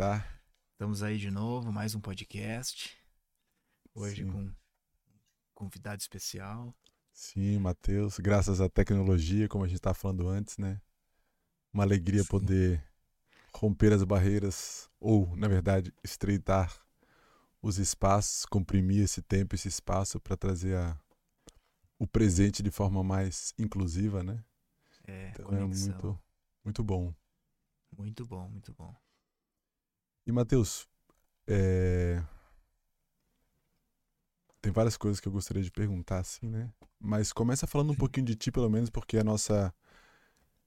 tá? Estamos aí de novo, mais um podcast. Hoje Sim. com um convidado especial. Sim, Matheus. Graças à tecnologia, como a gente estava falando antes, né? Uma alegria Sim. poder romper as barreiras, ou, na verdade, estreitar os espaços, comprimir esse tempo, esse espaço para trazer a, o presente de forma mais inclusiva, né? É, então é conexão. é muito, muito bom. Muito bom, muito bom. E, Matheus, é... tem várias coisas que eu gostaria de perguntar, assim, né? Mas começa falando um pouquinho de ti, pelo menos, porque a nossa.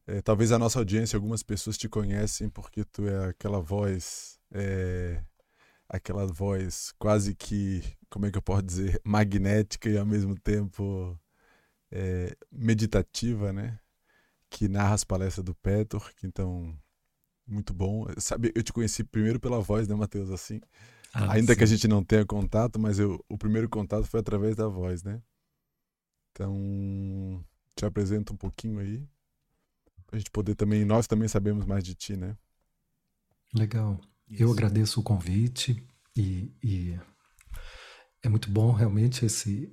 É, talvez a nossa audiência, algumas pessoas te conhecem porque tu é aquela voz. É, aquela voz quase que, como é que eu posso dizer, magnética e ao mesmo tempo é, meditativa, né? Que narra as palestras do Petor, que então muito bom. Sabe, eu te conheci primeiro pela voz, né, Matheus? Assim, ah, ainda sim. que a gente não tenha contato, mas eu, o primeiro contato foi através da voz, né? Então, te apresento um pouquinho aí, pra gente poder também, nós também sabemos mais de ti, né? Legal. Isso. Eu agradeço o convite e, e é muito bom realmente esse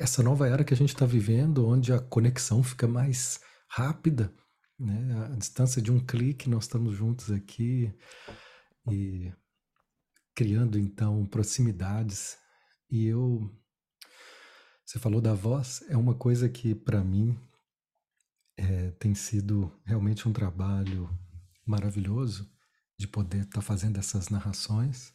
essa nova era que a gente está vivendo, onde a conexão fica mais rápida né? A distância de um clique, nós estamos juntos aqui e criando então proximidades. E eu. Você falou da voz, é uma coisa que para mim é, tem sido realmente um trabalho maravilhoso de poder estar tá fazendo essas narrações.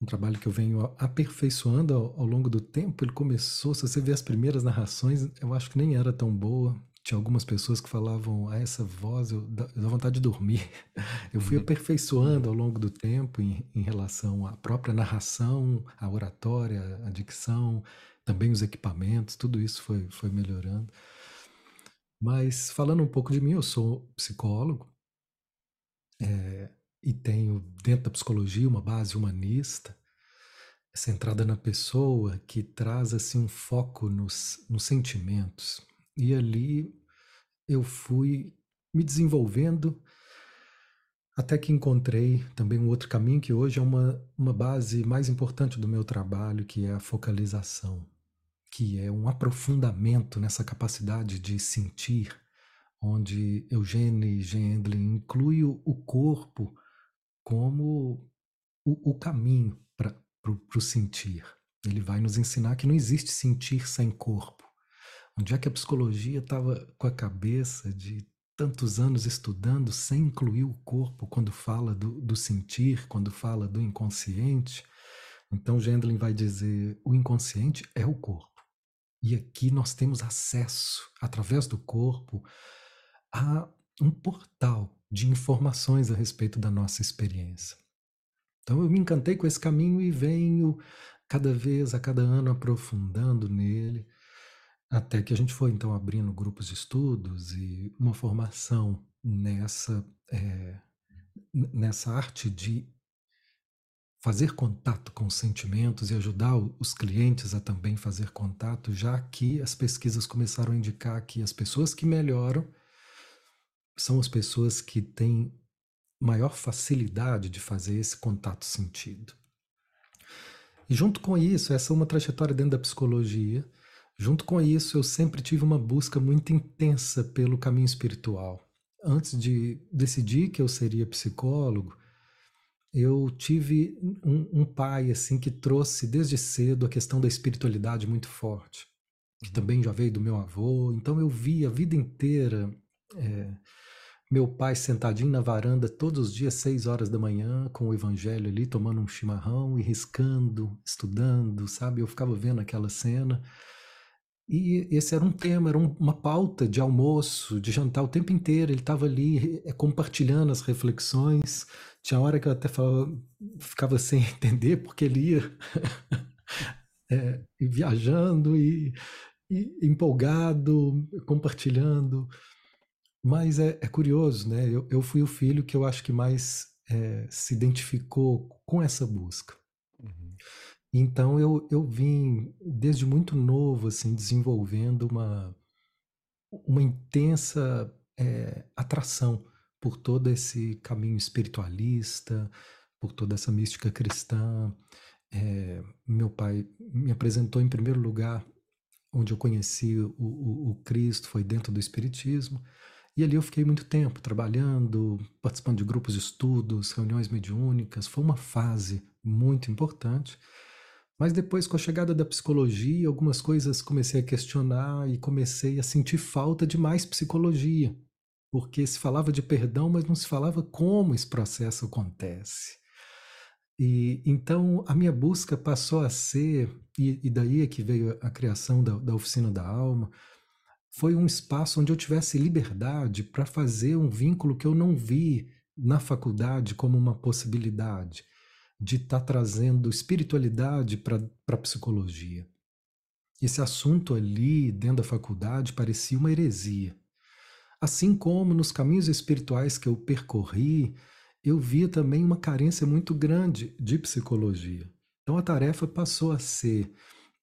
Um trabalho que eu venho aperfeiçoando ao, ao, longo do tempo. Ele começou, se você ver as primeiras narrações, eu acho que nem era tão boa tinha algumas pessoas que falavam, ah, essa voz, eu dá, eu dá vontade de dormir. Eu fui uhum. aperfeiçoando ao longo do tempo em, em, relação à própria narração, a oratória, a dicção, também os equipamentos, tudo isso foi, foi melhorando. Mas falando um pouco de mim, eu sou psicólogo é, e tenho dentro da psicologia uma base humanista, centrada na pessoa, que traz assim um foco nos, nos sentimentos e ali eu fui me desenvolvendo até que encontrei também um outro caminho que hoje é uma, uma base mais importante do meu trabalho, que é a focalização, que é um aprofundamento nessa capacidade de sentir, onde Eugene Gendlin inclui o corpo como o, o caminho para o sentir. Ele vai nos ensinar que não existe sentir sem corpo Onde é que a psicologia estava com a cabeça de tantos anos estudando sem incluir o corpo quando fala do, do sentir, quando fala do inconsciente? Então, Gendlin vai dizer: o inconsciente é o corpo. E aqui nós temos acesso, através do corpo, a um portal de informações a respeito da nossa experiência. Então, eu me encantei com esse caminho e venho cada vez, a cada ano, aprofundando nele até que a gente foi então abrindo grupos de estudos e uma formação nessa, é, nessa arte de fazer contato com os sentimentos e ajudar os clientes a também fazer contato, já que as pesquisas começaram a indicar que as pessoas que melhoram são as pessoas que têm maior facilidade de fazer esse contato sentido. E junto com isso, essa é uma trajetória dentro da psicologia Junto com isso, eu sempre tive uma busca muito intensa pelo caminho espiritual. Antes de decidir que eu seria psicólogo, eu tive um, um pai assim que trouxe desde cedo a questão da espiritualidade muito forte, que também já veio do meu avô. Então eu vi a vida inteira é, meu pai sentadinho na varanda todos os dias, seis horas da manhã, com o evangelho ali, tomando um chimarrão e riscando, estudando, sabe? Eu ficava vendo aquela cena. E esse era um tema, era uma pauta de almoço, de jantar o tempo inteiro. Ele estava ali é, compartilhando as reflexões. Tinha hora que eu até falava, ficava sem entender, porque ele ia é, viajando e, e, empolgado, compartilhando. Mas é, é curioso, né? Eu, eu, fui o filho que eu acho que mais é, se identificou com essa busca. Então eu, eu vim desde muito novo assim desenvolvendo uma uma intensa é, atração por todo esse caminho espiritualista, por toda essa mística cristã. É, meu pai me apresentou em primeiro lugar onde eu conheci o, o, o, Cristo, foi dentro do Espiritismo. E ali eu fiquei muito tempo trabalhando, participando de grupos de estudos, reuniões mediúnicas. Foi uma fase muito importante. Mas depois, com a chegada da psicologia, algumas coisas comecei a questionar e comecei a sentir falta de mais psicologia. Porque se falava de perdão, mas não se falava como esse processo acontece. E então a minha busca passou a ser, e, e daí é que veio a criação da, da oficina da alma, foi um espaço onde eu tivesse liberdade para fazer um vínculo que eu não vi na faculdade como uma possibilidade de estar tá trazendo espiritualidade para a psicologia. Esse assunto ali, dentro da faculdade, parecia uma heresia. Assim como nos caminhos espirituais que eu percorri, eu via também uma carência muito grande de psicologia. Então a tarefa passou a ser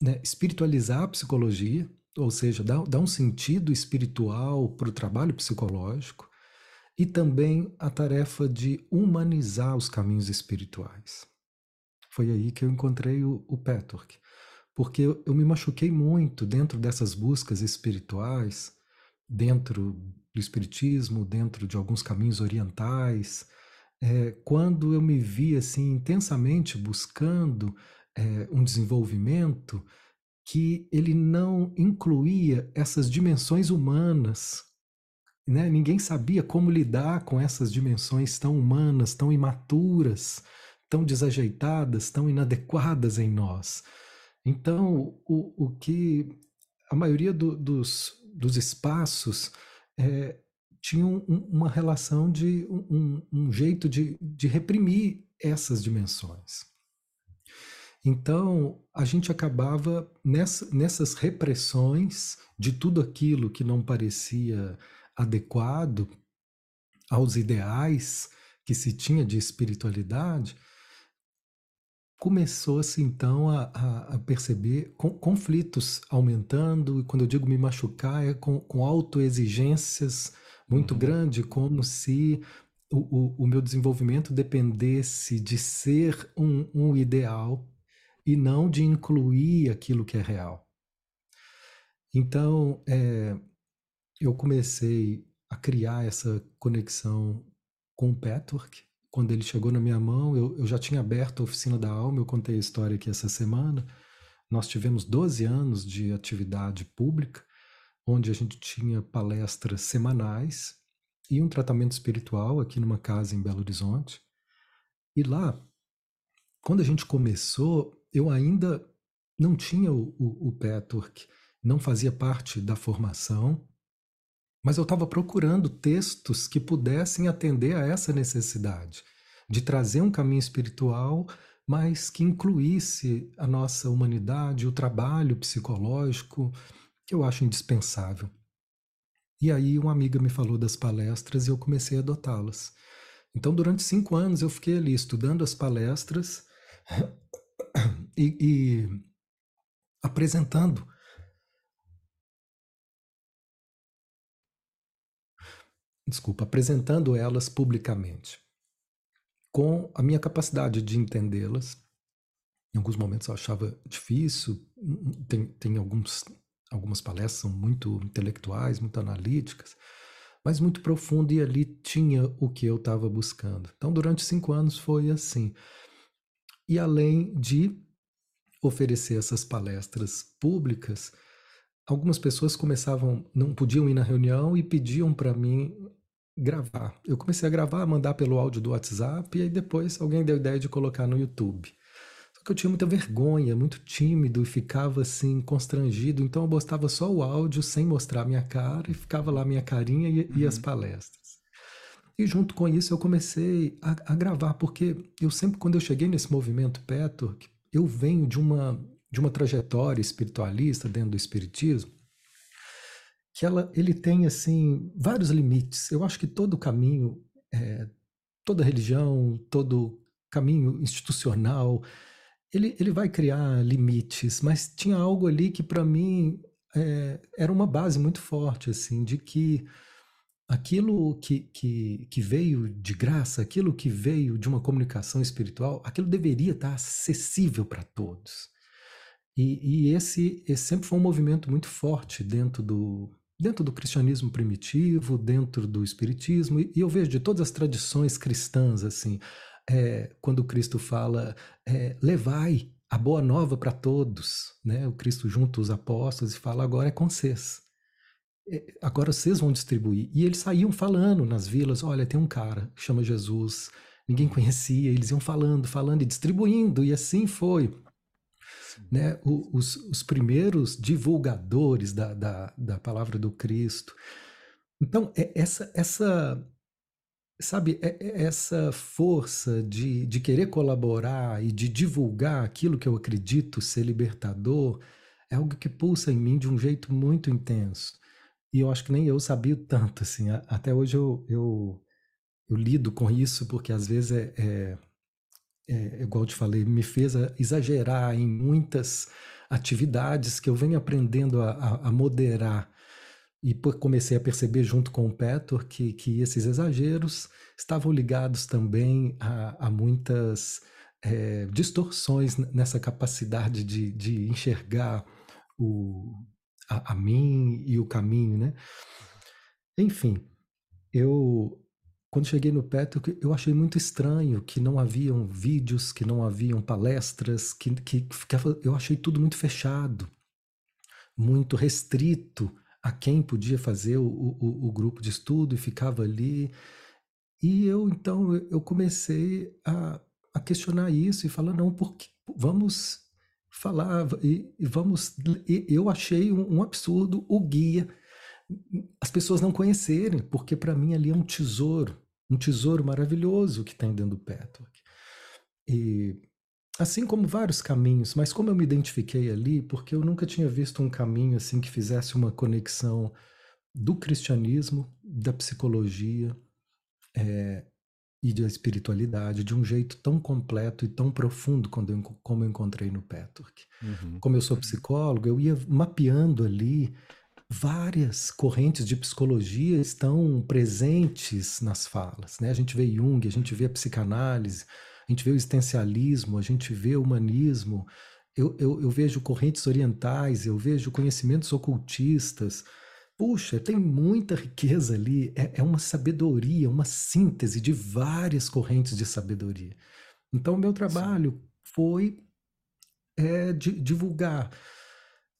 né, espiritualizar a psicologia, ou seja, dar, dar um sentido espiritual para o trabalho psicológico, e também a tarefa de humanizar os caminhos espirituais. Foi aí que eu encontrei o, o Petork, porque eu, eu me machuquei muito dentro dessas buscas espirituais, dentro do espiritismo, dentro de alguns caminhos orientais, é, quando eu me vi assim intensamente buscando é, um desenvolvimento que ele não incluía essas dimensões humanas né? Ninguém sabia como lidar com essas dimensões tão humanas, tão imaturas, tão desajeitadas, tão inadequadas em nós. Então, o, o que a maioria do, dos, dos espaços é, tinha um, uma relação de um, um jeito de, de reprimir essas dimensões. Então, a gente acabava nessa, nessas repressões de tudo aquilo que não parecia adequado aos ideais que se tinha de espiritualidade, começou-se então a, a, a perceber conflitos aumentando, e quando eu digo me machucar, é com, com autoexigências muito uhum. grande, como se o, o, o, meu desenvolvimento dependesse de ser um, um ideal e não de incluir aquilo que é real. Então, é, eu comecei a criar essa conexão com o Petwork. Quando ele chegou na minha mão, eu, eu já tinha aberto a oficina da alma, eu contei a história aqui essa semana. Nós tivemos 12 anos de atividade pública, onde a gente tinha palestras semanais e um tratamento espiritual aqui numa casa em Belo Horizonte. E lá, quando a gente começou, eu ainda não tinha o, o, o Petwork, não fazia parte da formação, mas eu estava procurando textos que pudessem atender a essa necessidade de trazer um caminho espiritual, mas que incluísse a nossa humanidade, o trabalho psicológico, que eu acho indispensável. E aí uma amiga me falou das palestras e eu comecei a adotá-las. Então, durante cinco anos, eu fiquei ali estudando as palestras e, e apresentando desculpa, apresentando elas publicamente, com a minha capacidade de entendê-las. Em alguns momentos eu achava difícil, tem, tem alguns, algumas palestras são muito intelectuais, muito analíticas, mas muito profundo e ali tinha o que eu estava buscando. Então, durante cinco anos foi assim. E além de oferecer essas palestras públicas, algumas pessoas começavam, não podiam ir na reunião e pediam para mim gravar. Eu comecei a gravar, mandar pelo áudio do WhatsApp e aí depois alguém deu a ideia de colocar no YouTube. Só que eu tinha muita vergonha, muito tímido e ficava assim constrangido, então eu postava só o áudio sem mostrar a minha cara e ficava lá minha carinha e, uhum. e as palestras. E junto com isso eu comecei a, a, gravar, porque eu sempre, quando eu cheguei nesse movimento Petor, eu venho de uma de uma trajetória espiritualista dentro do espiritismo, que ela, ele tem assim vários limites. Eu acho que todo caminho, é, toda religião, todo caminho institucional, ele, ele vai criar limites, mas tinha algo ali que para mim é, era uma base muito forte, assim, de que aquilo que, que, que veio de graça, aquilo que veio de uma comunicação espiritual, aquilo deveria estar acessível para todos. E, e esse, esse sempre foi um movimento muito forte dentro do, dentro do cristianismo primitivo, dentro do espiritismo, e, eu vejo de todas as tradições cristãs, assim, é, quando Cristo fala, é, levai a boa nova para todos, né? O Cristo junta os apóstolos e fala, agora é com vocês. É, agora vocês vão distribuir. E eles saíam falando nas vilas, olha, tem um cara que chama Jesus, ninguém conhecia, eles iam falando, falando e distribuindo, e assim foi né, os, os primeiros divulgadores da, da, da palavra do Cristo. Então, é essa, essa sabe, é, é essa força de, de querer colaborar e de divulgar aquilo que eu acredito ser libertador é algo que pulsa em mim de um jeito muito intenso. E eu acho que nem eu sabia tanto, assim. Até hoje eu, eu, eu lido com isso, porque às vezes é, é é, igual eu te falei, me fez exagerar em muitas atividades que eu venho aprendendo a, a, a moderar. E comecei a perceber junto com o Petor que, que esses exageros estavam ligados também a, a muitas é, distorções nessa capacidade de, de enxergar o, a, a mim e o caminho, né? Enfim, eu quando cheguei no Petro, eu achei muito estranho que não haviam vídeos, que não haviam palestras, que, que ficava, eu achei tudo muito fechado, muito restrito a quem podia fazer o, o, o grupo de estudo e ficava ali. E eu, então, eu comecei a, a questionar isso e falar, não, porque vamos falar e, e vamos... E eu achei um, um absurdo o guia as pessoas não conhecerem, porque para mim ali é um tesouro um tesouro maravilhoso que tem dentro do Petwork. E assim como vários caminhos, mas como eu me identifiquei ali, porque eu nunca tinha visto um caminho assim que fizesse uma conexão do cristianismo, da psicologia é, e da espiritualidade de um jeito tão completo e tão profundo quando eu, como eu encontrei no Petwork. Uhum. Como eu sou psicólogo, eu ia mapeando ali várias correntes de psicologia estão presentes nas falas. Né? A gente vê Jung, a gente vê a psicanálise, a gente vê o existencialismo, a gente vê o humanismo, eu, eu, eu vejo correntes orientais, eu vejo conhecimentos ocultistas. Puxa, tem muita riqueza ali, é, é uma sabedoria, uma síntese de várias correntes de sabedoria. Então, o meu trabalho Sim. foi é, de, divulgar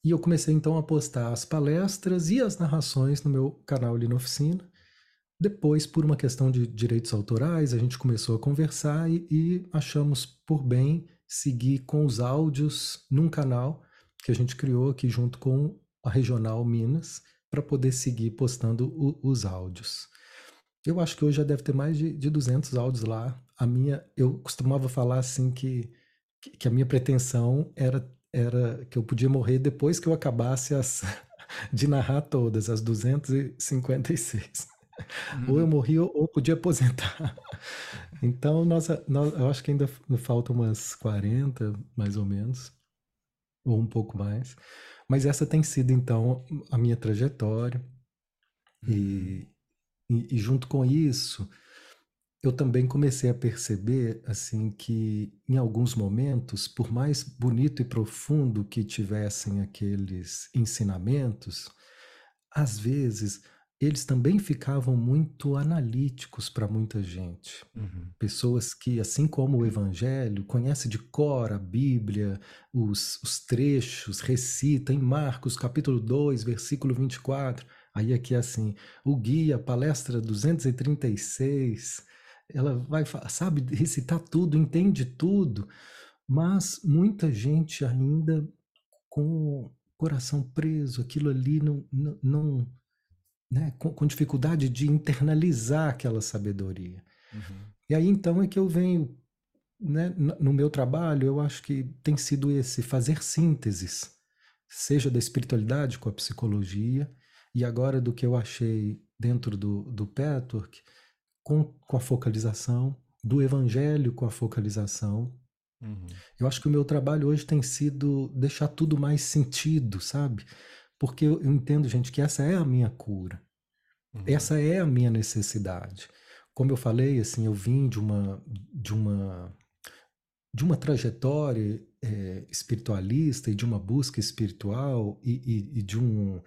e eu comecei então a postar as palestras e as narrações no meu canal ali na oficina. Depois, por uma questão de direitos autorais, a gente começou a conversar e, e achamos por bem seguir com os áudios num canal que a gente criou aqui junto com a Regional Minas para poder seguir postando o, os áudios. Eu acho que hoje já deve ter mais de, de 200 áudios lá. A minha, eu costumava falar assim que, que a minha pretensão era era que eu podia morrer depois que eu acabasse as, de narrar todas, as 256. Uhum. Ou eu morri ou, ou podia aposentar. Então, nós, nós, eu acho que ainda faltam umas 40, mais ou menos, ou um pouco mais. Mas essa tem sido, então, a minha trajetória. Uhum. E, e, e junto com isso, eu também comecei a perceber assim que em alguns momentos, por mais bonito e profundo que tivessem aqueles ensinamentos, às vezes eles também ficavam muito analíticos para muita gente. Uhum. Pessoas que, assim como o Evangelho, conhecem de cor a Bíblia, os, os trechos, recita em Marcos capítulo 2, versículo 24. Aí aqui é assim, o guia, palestra 236, ela vai, sabe, recitar tudo, entende tudo, mas muita gente ainda com o coração preso, aquilo ali não, não, não né, com, com, dificuldade de internalizar aquela sabedoria. Uhum. E aí então é que eu venho, né, no meu trabalho, eu acho que tem sido esse, fazer sínteses, seja da espiritualidade com a psicologia, e agora do que eu achei dentro do, do Petwork, com, com a focalização, do evangelho com a focalização. Uhum. Eu acho que o meu trabalho hoje tem sido deixar tudo mais sentido, sabe? Porque eu, eu entendo, gente, que essa é a minha cura. Uhum. Essa é a minha necessidade. Como eu falei, assim, eu vim de uma de uma de uma trajetória é, espiritualista e de uma busca espiritual e, e, e de um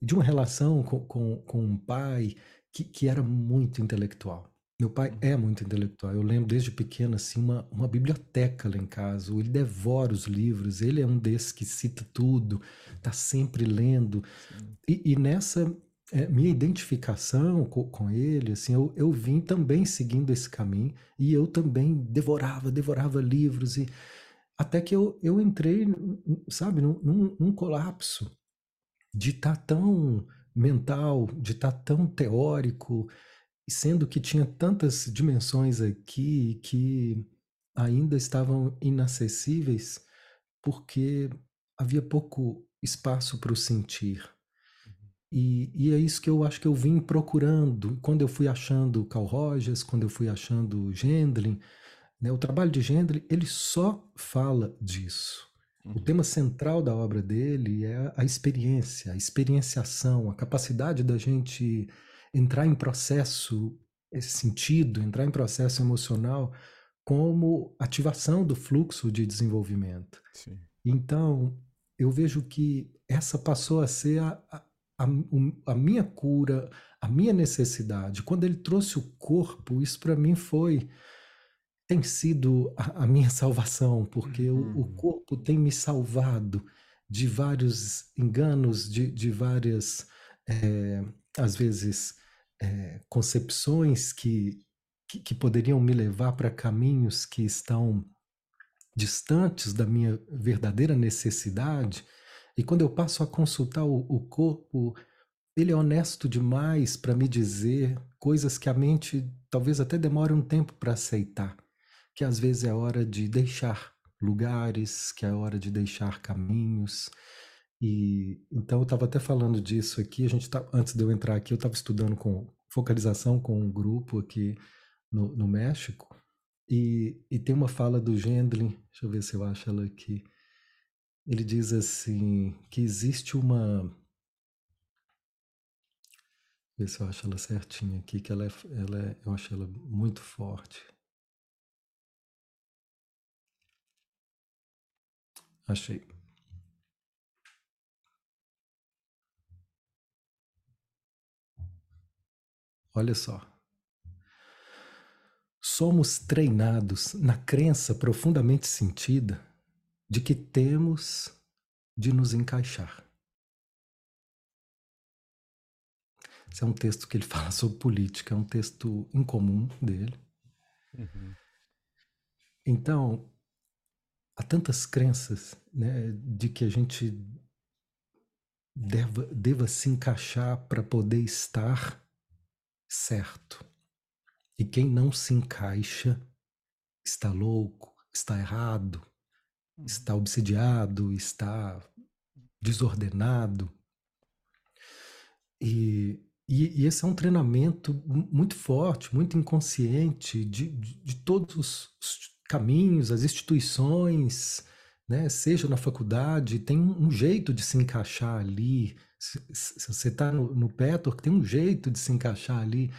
de uma relação com, com, com um pai que, que era muito intelectual. Meu pai é muito intelectual. Eu lembro desde pequeno assim uma, uma biblioteca lá em casa. Ele devora os livros. Ele é um desses que cita tudo, está sempre lendo. E, e, nessa é, minha identificação com, com, ele, assim, eu, eu vim também seguindo esse caminho e eu também devorava, devorava livros e até que eu, eu entrei, sabe, num, num, num colapso de estar tá tão mental, de estar tá tão teórico sendo que tinha tantas dimensões aqui que ainda estavam inacessíveis porque havia pouco espaço para o sentir. Uhum. E, e, é isso que eu acho que eu vim procurando. Quando eu fui achando Carl Rogers, quando eu fui achando Gendlin, né, o trabalho de Gendlin, ele só fala disso. Uhum. O tema central da obra dele é a experiência, a experienciação, a capacidade da gente entrar em processo, esse sentido, entrar em processo emocional como ativação do fluxo de desenvolvimento. Sim. Então, eu vejo que essa passou a ser a, a, a, minha cura, a minha necessidade. Quando ele trouxe o corpo, isso para mim foi tem sido a, a minha salvação, porque uhum. o, o, uhum. corpo tem me salvado de vários enganos, de, de várias, é, às vezes, é, concepções que, que, que poderiam me levar para caminhos que estão distantes da minha verdadeira necessidade. E quando eu passo a consultar o, o corpo, ele é honesto demais para me dizer coisas que a mente talvez até demore um tempo para aceitar. Que às vezes é hora de deixar lugares, que é hora de deixar caminhos, e então eu estava até falando disso aqui. A gente tá, antes de eu entrar aqui, eu estava estudando com focalização com um grupo aqui no, no México. E, e tem uma fala do Gendlin, deixa eu ver se eu acho ela aqui. Ele diz assim que existe uma ver se eu acho ela certinha aqui, que ela é, ela é, eu acho ela muito forte. Achei. Olha só. Somos treinados na crença profundamente sentida de que temos de nos encaixar. Esse é um texto que ele fala sobre política, é um texto incomum dele. Uhum. Então, há tantas crenças né, de que a gente deva, deva se encaixar para poder estar certo. E quem não se encaixa está louco, está errado, uhum. está obsidiado, está desordenado. E, e, e, esse é um treinamento muito forte, muito inconsciente de, de, de todos os caminhos, as instituições, né? seja na faculdade, tem um, jeito de se encaixar ali, se, se você está no, no Petor, tem um jeito de se encaixar ali.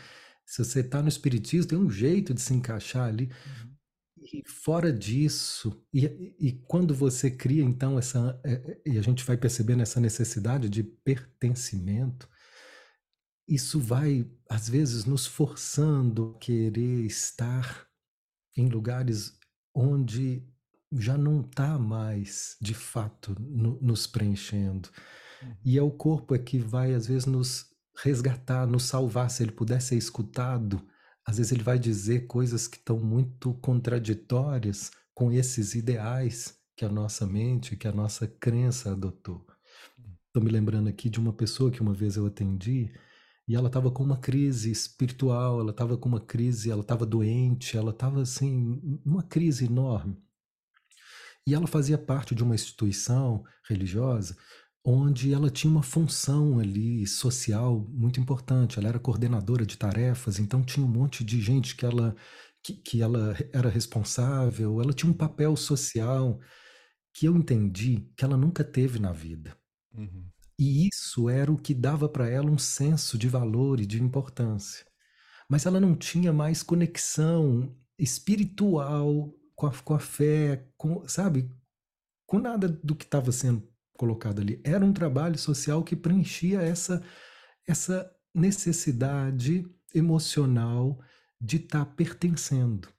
Se você está no Espiritismo, tem um jeito de se encaixar ali. Uhum. E fora disso, e, e, quando você cria então essa. É, é, e a gente vai percebendo essa necessidade de pertencimento, isso vai, às vezes, nos forçando a querer estar em lugares onde já não está mais, de fato, no, nos preenchendo. E é o corpo é que vai, às vezes, nos resgatar, nos salvar. Se ele puder ser escutado, às vezes ele vai dizer coisas que estão muito contraditórias com esses ideais que a nossa mente, que a nossa crença adotou. Estou me lembrando aqui de uma pessoa que uma vez eu atendi e ela estava com uma crise espiritual, ela estava com uma crise, ela estava doente, ela estava assim, numa crise enorme. E ela fazia parte de uma instituição religiosa onde ela tinha uma função ali social muito importante. Ela era coordenadora de tarefas, então tinha um monte de gente que ela que, que ela era responsável. Ela tinha um papel social que eu entendi que ela nunca teve na vida. Uhum. E isso era o que dava para ela um senso de valor e de importância. Mas ela não tinha mais conexão espiritual com a, com a fé, com, sabe? Com nada do que estava sendo colocado ali. Era um trabalho social que preenchia essa, essa necessidade emocional de estar tá pertencendo.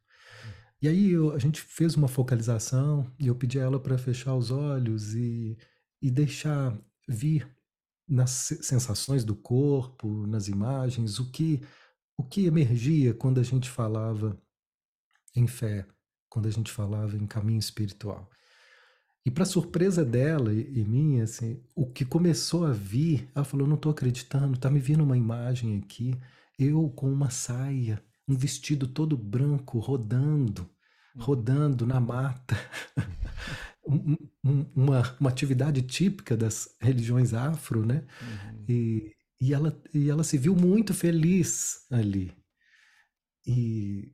E aí eu, a gente fez uma focalização e eu pedi a ela para fechar os olhos e, e deixar vir nas sensações do corpo, nas imagens, o que o que emergia quando a gente falava em fé, quando a gente falava em caminho espiritual. E para surpresa dela e, e, minha, assim, o que começou a vir, ela falou: "Não estou acreditando, tá me vindo uma imagem aqui, eu com uma saia, um vestido todo branco rodando, hum. rodando na mata." uma, uma atividade típica das religiões afro, né? Uhum. E, e, ela, e ela se viu muito feliz ali. E,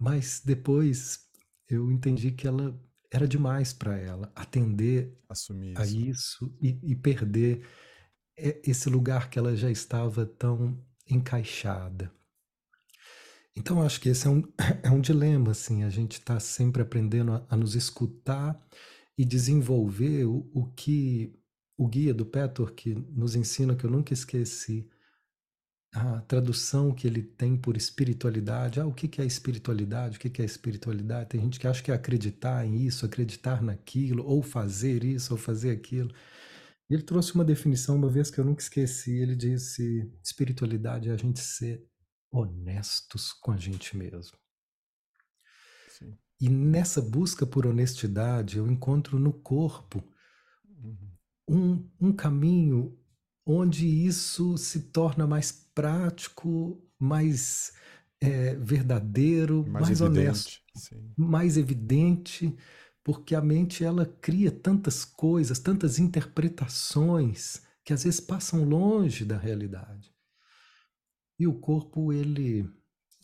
mas depois eu entendi que ela era demais para ela atender Assumir a isso e, e perder esse lugar que ela já estava tão encaixada. Então, acho que esse é um, é um dilema, assim, a gente está sempre aprendendo a, a, nos escutar e desenvolver o, o que o guia do Petor que nos ensina que eu nunca esqueci a tradução que ele tem por espiritualidade. Ah, o que é espiritualidade? O que é espiritualidade? Tem gente que acha que é acreditar em isso, acreditar naquilo, ou fazer isso, ou fazer aquilo. Ele trouxe uma definição, uma vez que eu nunca esqueci. Ele disse: espiritualidade é a gente ser honestos com a gente mesmo. E nessa busca por honestidade, eu encontro no corpo uhum. um, um caminho onde isso se torna mais prático, mais é, verdadeiro, mais, mais honesto, sim. mais evidente, porque a mente ela cria tantas coisas, tantas interpretações que às vezes passam longe da realidade. E o corpo ele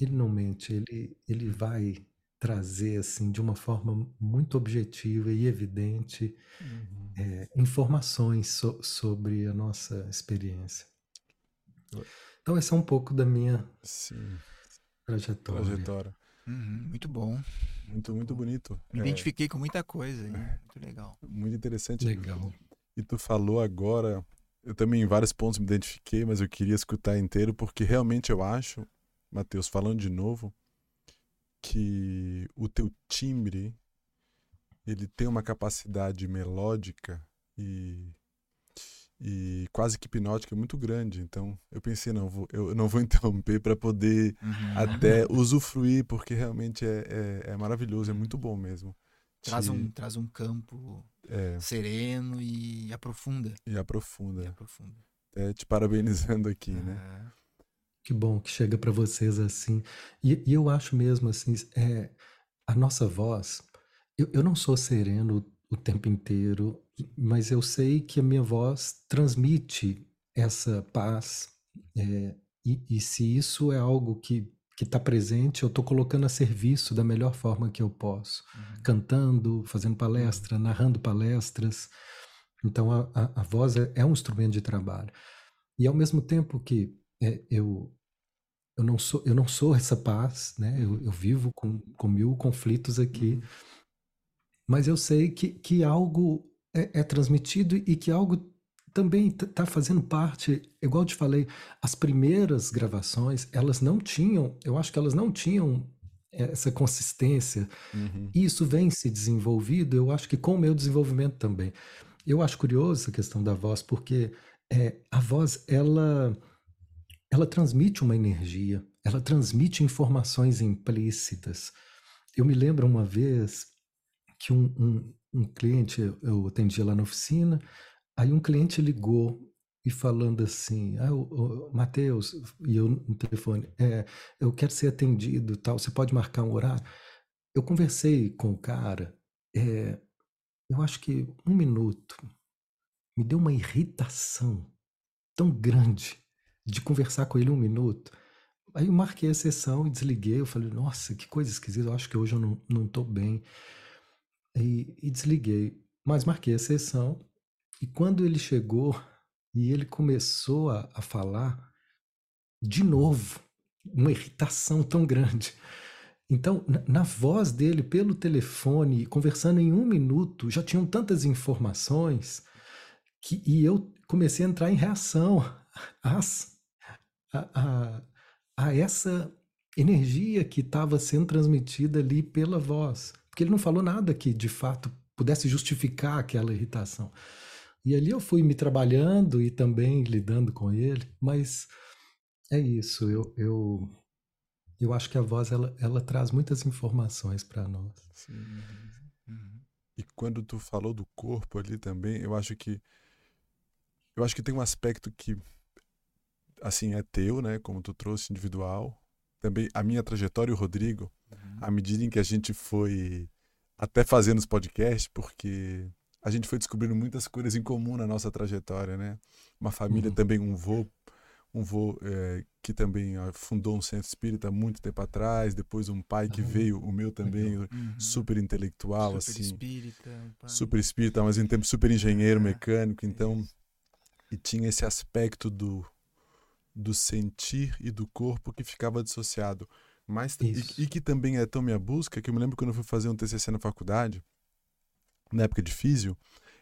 ele não mente, ele ele vai trazer assim de uma forma muito objetiva e evidente uhum. é, informações so, sobre a nossa experiência. Então esse é um pouco da minha Sim. trajetória. trajetória. Uhum, muito bom. Muito, muito bonito. Me é... identifiquei com muita coisa, hein? muito legal. Muito interessante. Legal. E tu falou agora, eu também em vários pontos me identifiquei, mas eu queria escutar inteiro porque realmente eu acho, Mateus, falando de novo, que o teu timbre ele tem uma capacidade melódica e, e quase que hipnótica muito grande. Então eu pensei, não, vou, eu não vou interromper para poder uhum. até usufruir, porque realmente é, é, é, maravilhoso, é muito bom mesmo. Traz, Te... um, traz um campo é. sereno e aprofunda. E aprofunda. E aprofunda. É, te parabenizando aqui, uhum. né? Que bom que chega para vocês assim. E, e, eu acho mesmo assim, é, a nossa voz. Eu, eu não sou sereno o tempo inteiro, mas eu sei que a minha voz transmite essa paz. É, e, e, se isso é algo que que está presente, eu estou colocando a serviço da melhor forma que eu posso, uhum. cantando, fazendo palestra, uhum. narrando palestras. Então a, a, a voz é, é um instrumento de trabalho. E ao mesmo tempo que é, eu eu não sou eu não sou essa paz, né? Eu, eu vivo com, com mil conflitos aqui, uhum. mas eu sei que, que algo é, é transmitido e que algo também está fazendo parte, igual eu te falei, as primeiras gravações, elas não tinham, eu acho que elas não tinham essa consistência. Uhum. E isso vem se desenvolvido, eu acho que com o meu desenvolvimento também. Eu acho curioso essa questão da voz, porque é, a voz, ela ela transmite uma energia, ela transmite informações implícitas. Eu me lembro uma vez que um, um, um cliente, eu atendia lá na oficina, aí um cliente ligou e falando assim, ah, Matheus, e eu no telefone, é, eu quero ser atendido, tal, você pode marcar um horário? Eu conversei com o cara, é, eu acho que um minuto, me deu uma irritação tão grande de conversar com ele um minuto. Aí eu marquei a sessão e desliguei. Eu falei, nossa, que coisa esquisita, eu acho que hoje eu não, não bem. E, e desliguei. Mas marquei a sessão. E quando ele chegou, e ele começou a, a falar de novo, uma irritação tão grande. Então, na, na, voz dele, pelo telefone, conversando em um minuto, já tinham tantas informações que e eu comecei a entrar em reação às, a, a, essa energia que estava sendo transmitida ali pela voz. Porque ele não falou nada que, de fato, pudesse justificar aquela irritação. E ali eu fui me trabalhando e também lidando com ele, mas é isso, eu, eu eu acho que a voz ela, ela traz muitas informações para nós. Sim. E quando tu falou do corpo ali também, eu acho que eu acho que tem um aspecto que assim é teu, né, como tu trouxe individual. Também a minha trajetória e o Rodrigo, uhum. à medida em que a gente foi até fazendo os podcasts, porque a gente foi descobrindo muitas coisas em comum na nossa trajetória, né? Uma família uhum. também, um vô um vô é, que também fundou um centro espírita muito tempo atrás, depois um pai que veio, o meu também, uhum. super intelectual, super assim. Espírita, super espírita, mas em tempo super engenheiro, é, mecânico, então. E tinha esse aspecto do, do sentir e do corpo que ficava dissociado. Mas, e, e, que também é tão minha busca, que eu me lembro quando eu fui fazer um TCC na faculdade, na época de físio,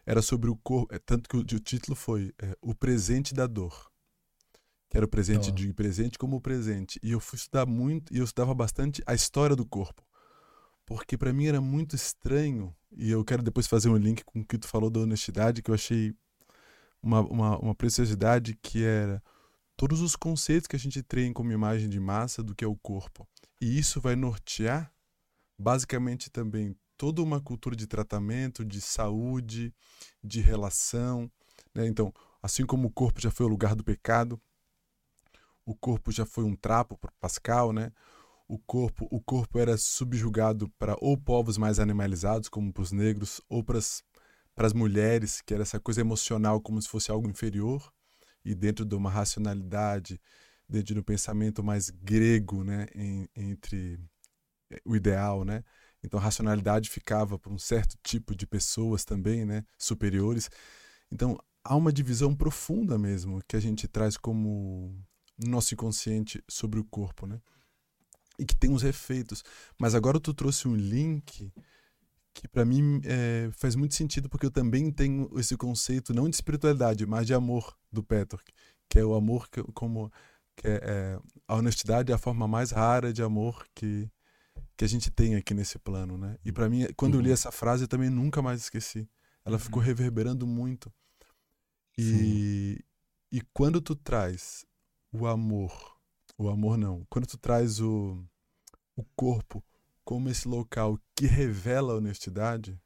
era sobre o corpo, é, tanto que o, o título foi é, O Presente da Dor que era o presente oh. de presente como presente. E eu fui estudar muito, e eu estudava bastante a história do corpo. Porque para mim era muito estranho, e eu quero depois fazer um link com o que tu falou da honestidade, que eu achei uma, uma, uma preciosidade que era todos os conceitos que a gente treina como imagem de massa do que é o corpo. E isso vai nortear basicamente também toda uma cultura de tratamento, de saúde, de relação. Né? Então, assim como o corpo já foi o lugar do pecado, o corpo já foi um trapo para Pascal, né? O corpo, o corpo era subjugado para ou povos mais animalizados, como para os negros, ou para as mulheres, que era essa coisa emocional como se fosse algo inferior, e dentro de uma racionalidade, dentro de um pensamento mais grego, né, em, entre eh, o ideal, né? Então, a racionalidade ficava para um certo tipo de pessoas também, né, superiores. Então, há uma divisão profunda mesmo que a gente traz como no nosso inconsciente sobre o corpo, né? E que tem uns efeitos. Mas agora tu trouxe um link que para mim é, faz muito sentido porque eu também tenho esse conceito não de espiritualidade, mas de amor do Peter, que é o amor que, como que é, é, a honestidade é a forma mais rara de amor que que a gente tem aqui nesse plano, né? E para mim, quando eu li uhum. essa frase, eu também nunca mais esqueci. Ela uhum. ficou reverberando muito. E, e quando tu traz o amor. O amor não. Quando tu traz o, o corpo como esse local que revela a honestidade,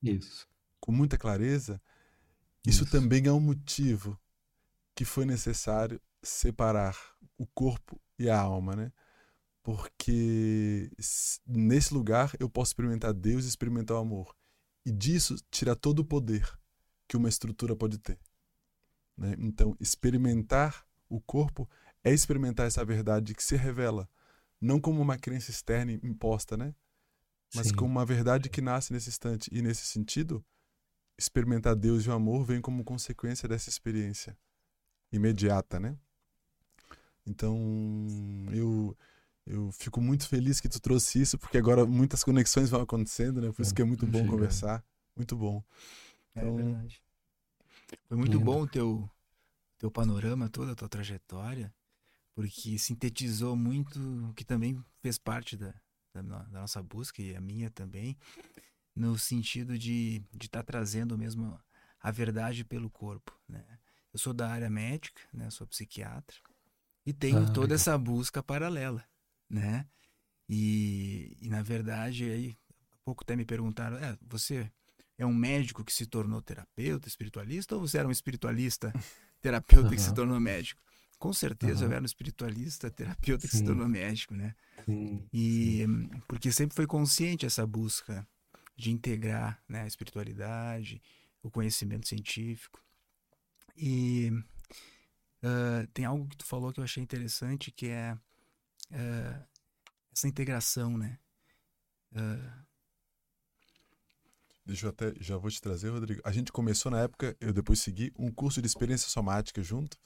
isso. com muita clareza, isso, isso também é um motivo que foi necessário separar o corpo e a alma, né? Porque nesse lugar eu posso experimentar Deus e experimentar o amor. E disso tira todo o poder que uma estrutura pode ter. Né? Então, experimentar o corpo é experimentar essa verdade que se revela, não como uma crença externa imposta, né? Mas Sim. como uma verdade que nasce nesse instante. E nesse sentido, experimentar Deus e o amor vem como consequência dessa experiência imediata, né? Então, eu eu fico muito feliz que tu trouxe isso, porque agora muitas conexões vão acontecendo, né? Por isso que é muito bom conversar. Muito bom. É então... É verdade. Foi muito bom o teu, teu panorama, toda a tua trajetória, porque sintetizou muito o que também fez parte da, da, da, nossa busca e a minha também, no sentido de estar de tá trazendo mesmo a verdade pelo corpo, né? Eu sou da área médica, né? Sou psiquiatra e tenho ah, toda essa busca paralela, né? E, e na verdade aí há pouco até me perguntaram, é, você é um médico que se tornou terapeuta, espiritualista ou você era um espiritualista terapeuta uhum. que se tornou médico. Com certeza uhum. eu era um espiritualista, terapeuta Sim. que se tornou médico, né? Sim. E porque sempre foi consciente essa busca de integrar né, a espiritualidade, o conhecimento científico. E uh, tem algo que tu falou que eu achei interessante, que é uh, essa integração, né? Uh, Deixa eu até, já vou te trazer, Rodrigo. A gente começou na época, eu depois segui um curso de experiência somática junto.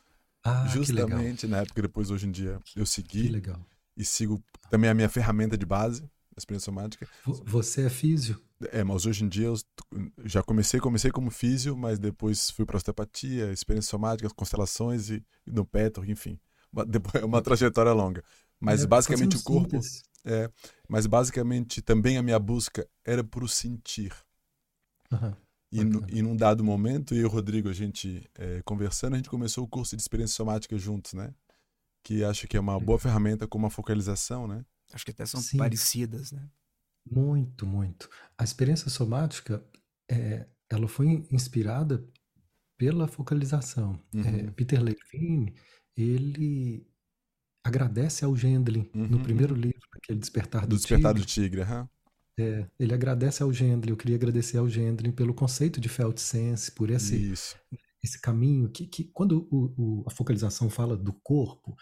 Ah, justamente na época, depois hoje em dia eu Que segui legal. e sigo também a minha ferramenta de base, a experiência somática. Vo- Você é físio? É, mas hoje em dia eu já comecei, comecei como físio, mas depois fui para osteopatia, experiência somática, constelações e, e no petro, enfim. Depois é uma trajetória longa. Mas É, basicamente o corpo, síntese. é, mas basicamente também a minha busca era por sentir. Aham. E, no, e num dado momento, eu e o Rodrigo, a gente é, conversando, a gente começou o curso de experiência somática juntos, né? Que acho que é uma boa ferramenta com uma focalização, né? Acho que até são Sim. parecidas, né? Muito, muito. A experiência somática, é, ela foi inspirada pela focalização. Uhum. É, Peter Levine, ele agradece ao Gendlin no Uhum, primeiro livro, aquele Despertar do, Do despertar Tigre. do tigre, aham. É, ele agradece ao Gendlin. Eu queria agradecer ao Gendlin pelo conceito de felt sense, por esse, Isso. esse caminho que, que quando o- o- a focalização fala do corpo,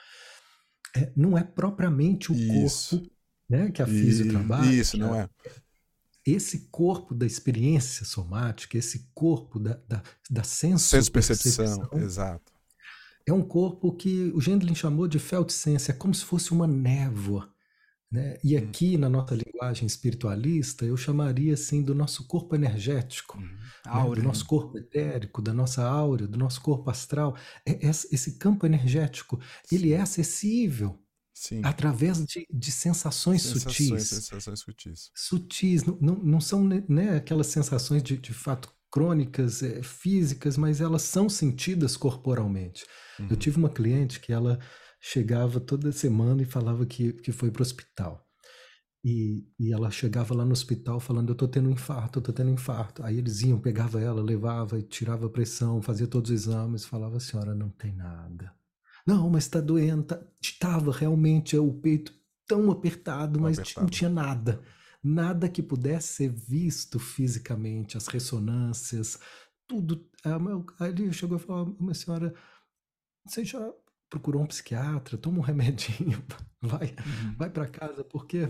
é, não é propriamente o Isso. corpo né, que a físio E- trabalha. Isso, não a- é? esse corpo da experiência somática, esse corpo da, da, da senso Senso percepção, exato. é um corpo que o Gendlin chamou de felt sense, é como se fosse uma névoa. Né? E Hum. aqui na nossa linguagem espiritualista, eu chamaria assim do nosso corpo energético, Uhum. né? Do nosso corpo etérico, da nossa aura, do nosso corpo astral. É- esse campo energético, ele é acessível Sim. através de, de sensações, Sensações, sutis. sensações sutis. sutis, não, não, não são né, né, aquelas sensações de, de fato crônicas, eh, físicas, mas elas são sentidas corporalmente. Uhum. Eu tive uma cliente que ela chegava toda semana e falava que, que foi para o hospital. E, e ela chegava lá no hospital falando, eu tô tendo um infarto, eu tô tendo um infarto. Aí eles iam, pegava ela, levava tirava a pressão, fazia todos os exames, falava, senhora, não tem nada. Não, mas está doendo, tá, estava realmente é, o peito tão apertado, mas Apertado. não tinha nada. Nada que pudesse ser visto fisicamente, as ressonâncias, tudo. Aí ele chegou e falou, "Ah, mas senhora, você já procurou um psiquiatra? Toma um remedinho, vai, Uhum. vai para casa, porque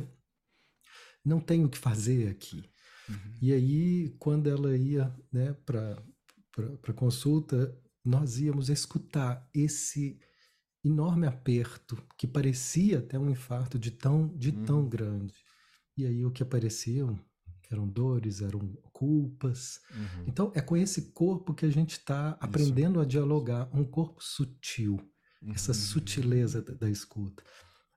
não tem o que fazer aqui. Uhum. E aí, quando ela ia né, para consulta, nós íamos escutar esse enorme aperto que parecia até um infarto de tão, de Uhum. tão grande. E aí o que apareciam eram dores, eram culpas. Uhum. Então é com esse corpo que a gente está aprendendo a dialogar, um corpo sutil, essa Uhum. sutileza da, da escuta.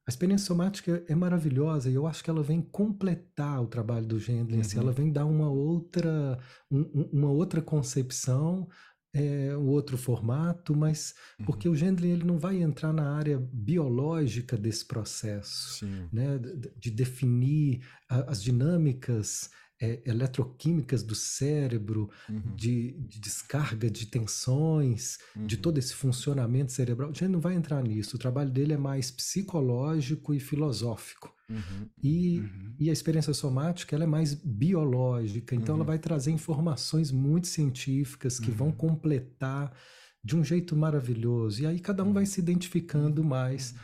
A experiência somática é maravilhosa e eu acho que ela vem completar o trabalho do Gendlin, assim, Uhum. ela vem dar uma outra, um- um- uma outra concepção, é, um outro formato, mas Uhum. porque o Gendlin ele não vai entrar na área biológica desse processo, Sim. né, de, de definir a- as dinâmicas é, eletroquímicas do cérebro, Uhum. de, de descarga de tensões, de Uhum. todo esse funcionamento cerebral. A gente não vai entrar nisso. O trabalho dele é mais psicológico e filosófico. Uhum. E, Uhum. e a experiência somática ela é mais biológica. Então, ela Uhum. vai trazer informações muito científicas que vão Uhum. completar de um jeito maravilhoso. E aí cada um vai se identificando mais.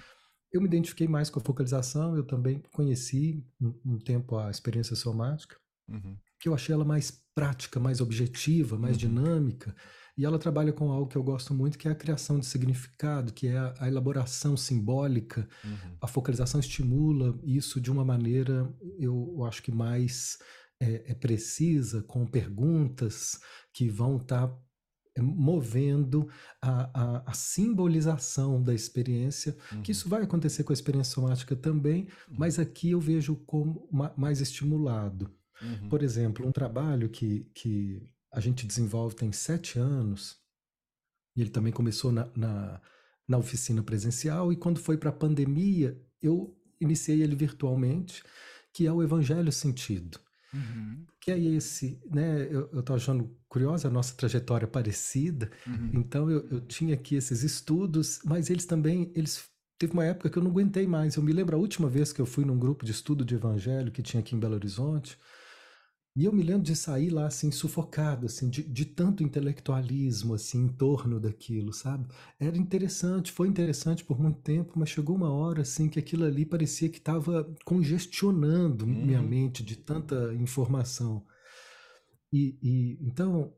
Eu me identifiquei mais com a focalização. Eu também conheci um, um tempo a experiência somática Uhum. que eu achei ela mais prática, mais objetiva, mais Uhum. dinâmica. E ela trabalha com algo que eu gosto muito, que é a criação de significado, que é a, a elaboração simbólica. Uhum. A focalização estimula isso de uma maneira, eu, eu acho que mais é, é precisa, com perguntas que vão estar movendo a, a, a simbolização da experiência, Uhum. que isso vai acontecer com a experiência somática também, mas aqui eu vejo como ma- mais estimulado. Uhum. Por exemplo, um trabalho que, que a gente desenvolve tem sete anos, e ele também começou na, na, na oficina presencial, e quando foi para a pandemia, eu iniciei ele virtualmente, que é o Evangelho Sentido. Uhum. Que é esse, né? Eu estou achando curiosa a nossa trajetória parecida, Uhum. então eu, eu tinha aqui esses estudos, mas eles também, eles teve uma época que eu não aguentei mais. Eu me lembro a última vez que eu fui num grupo de estudo de evangelho que tinha aqui em Belo Horizonte, e eu me lembro de sair lá assim sufocado, assim, de, de tanto intelectualismo assim em torno daquilo, sabe? Era interessante, foi interessante por muito tempo, mas chegou uma hora assim que aquilo ali parecia que estava congestionando minha Uhum. mente de tanta informação. E, e então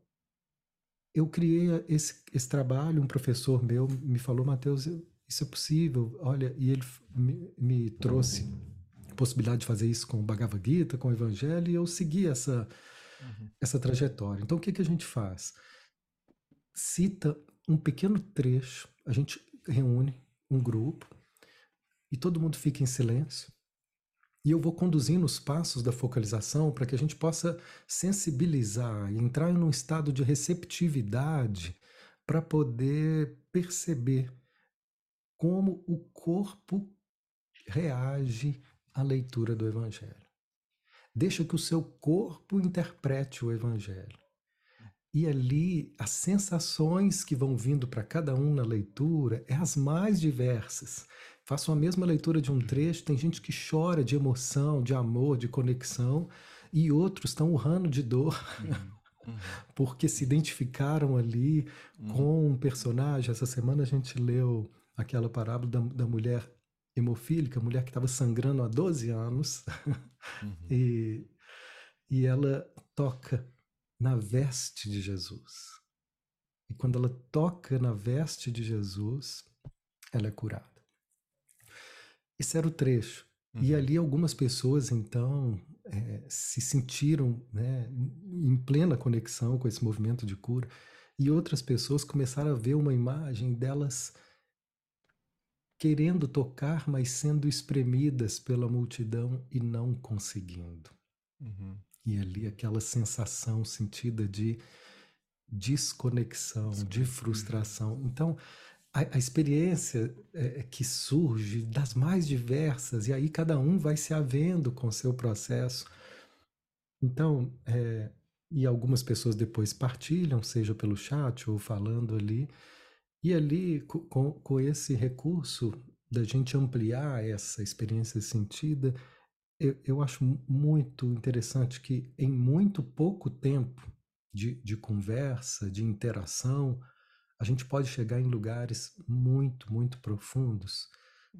eu criei esse, esse trabalho. Um professor meu me falou, Mateus, isso é possível. Olha, e ele me, me trouxe possibilidade de fazer isso com o Bhagavad Gita, com o Evangelho, e eu segui essa, uhum. essa trajetória. Então, o que, que a gente faz? Cita um pequeno trecho, a gente reúne um grupo e todo mundo fica em silêncio. E eu vou conduzindo os passos da focalização para que a gente possa sensibilizar e entrar num estado de receptividade para poder perceber como o corpo reage à leitura do Evangelho. Deixa que o seu corpo interprete o Evangelho. E ali as sensações que vão vindo para cada um na leitura é as mais diversas. Faço a mesma leitura de um trecho, tem gente que chora de emoção, de amor, de conexão, e outros estão urrando de dor. Uhum. Uhum. porque se identificaram ali uhum. com um personagem. Essa semana a gente leu aquela parábola da, da mulher hemofílica, mulher que estava sangrando há 12 anos, uhum. e, e ela toca na veste de Jesus. E quando ela toca na veste de Jesus, ela é curada. Esse era o trecho. Uhum. E ali algumas pessoas, então, é, se sentiram né, em plena conexão com esse movimento de cura. E outras pessoas começaram a ver uma imagem delas querendo tocar, mas sendo espremidas pela multidão e não conseguindo. Uhum. E ali aquela sensação sentida de desconexão, de frustração. Então, a, a experiência é, é, que surge das mais diversas, e aí cada um vai se havendo com o seu processo. Então, é, e algumas pessoas depois partilham, seja pelo chat ou falando ali, e ali, com, com esse recurso da gente ampliar essa experiência sentida, eu, eu acho muito interessante que em muito pouco tempo de, de conversa, de interação, a gente pode chegar em lugares muito, muito profundos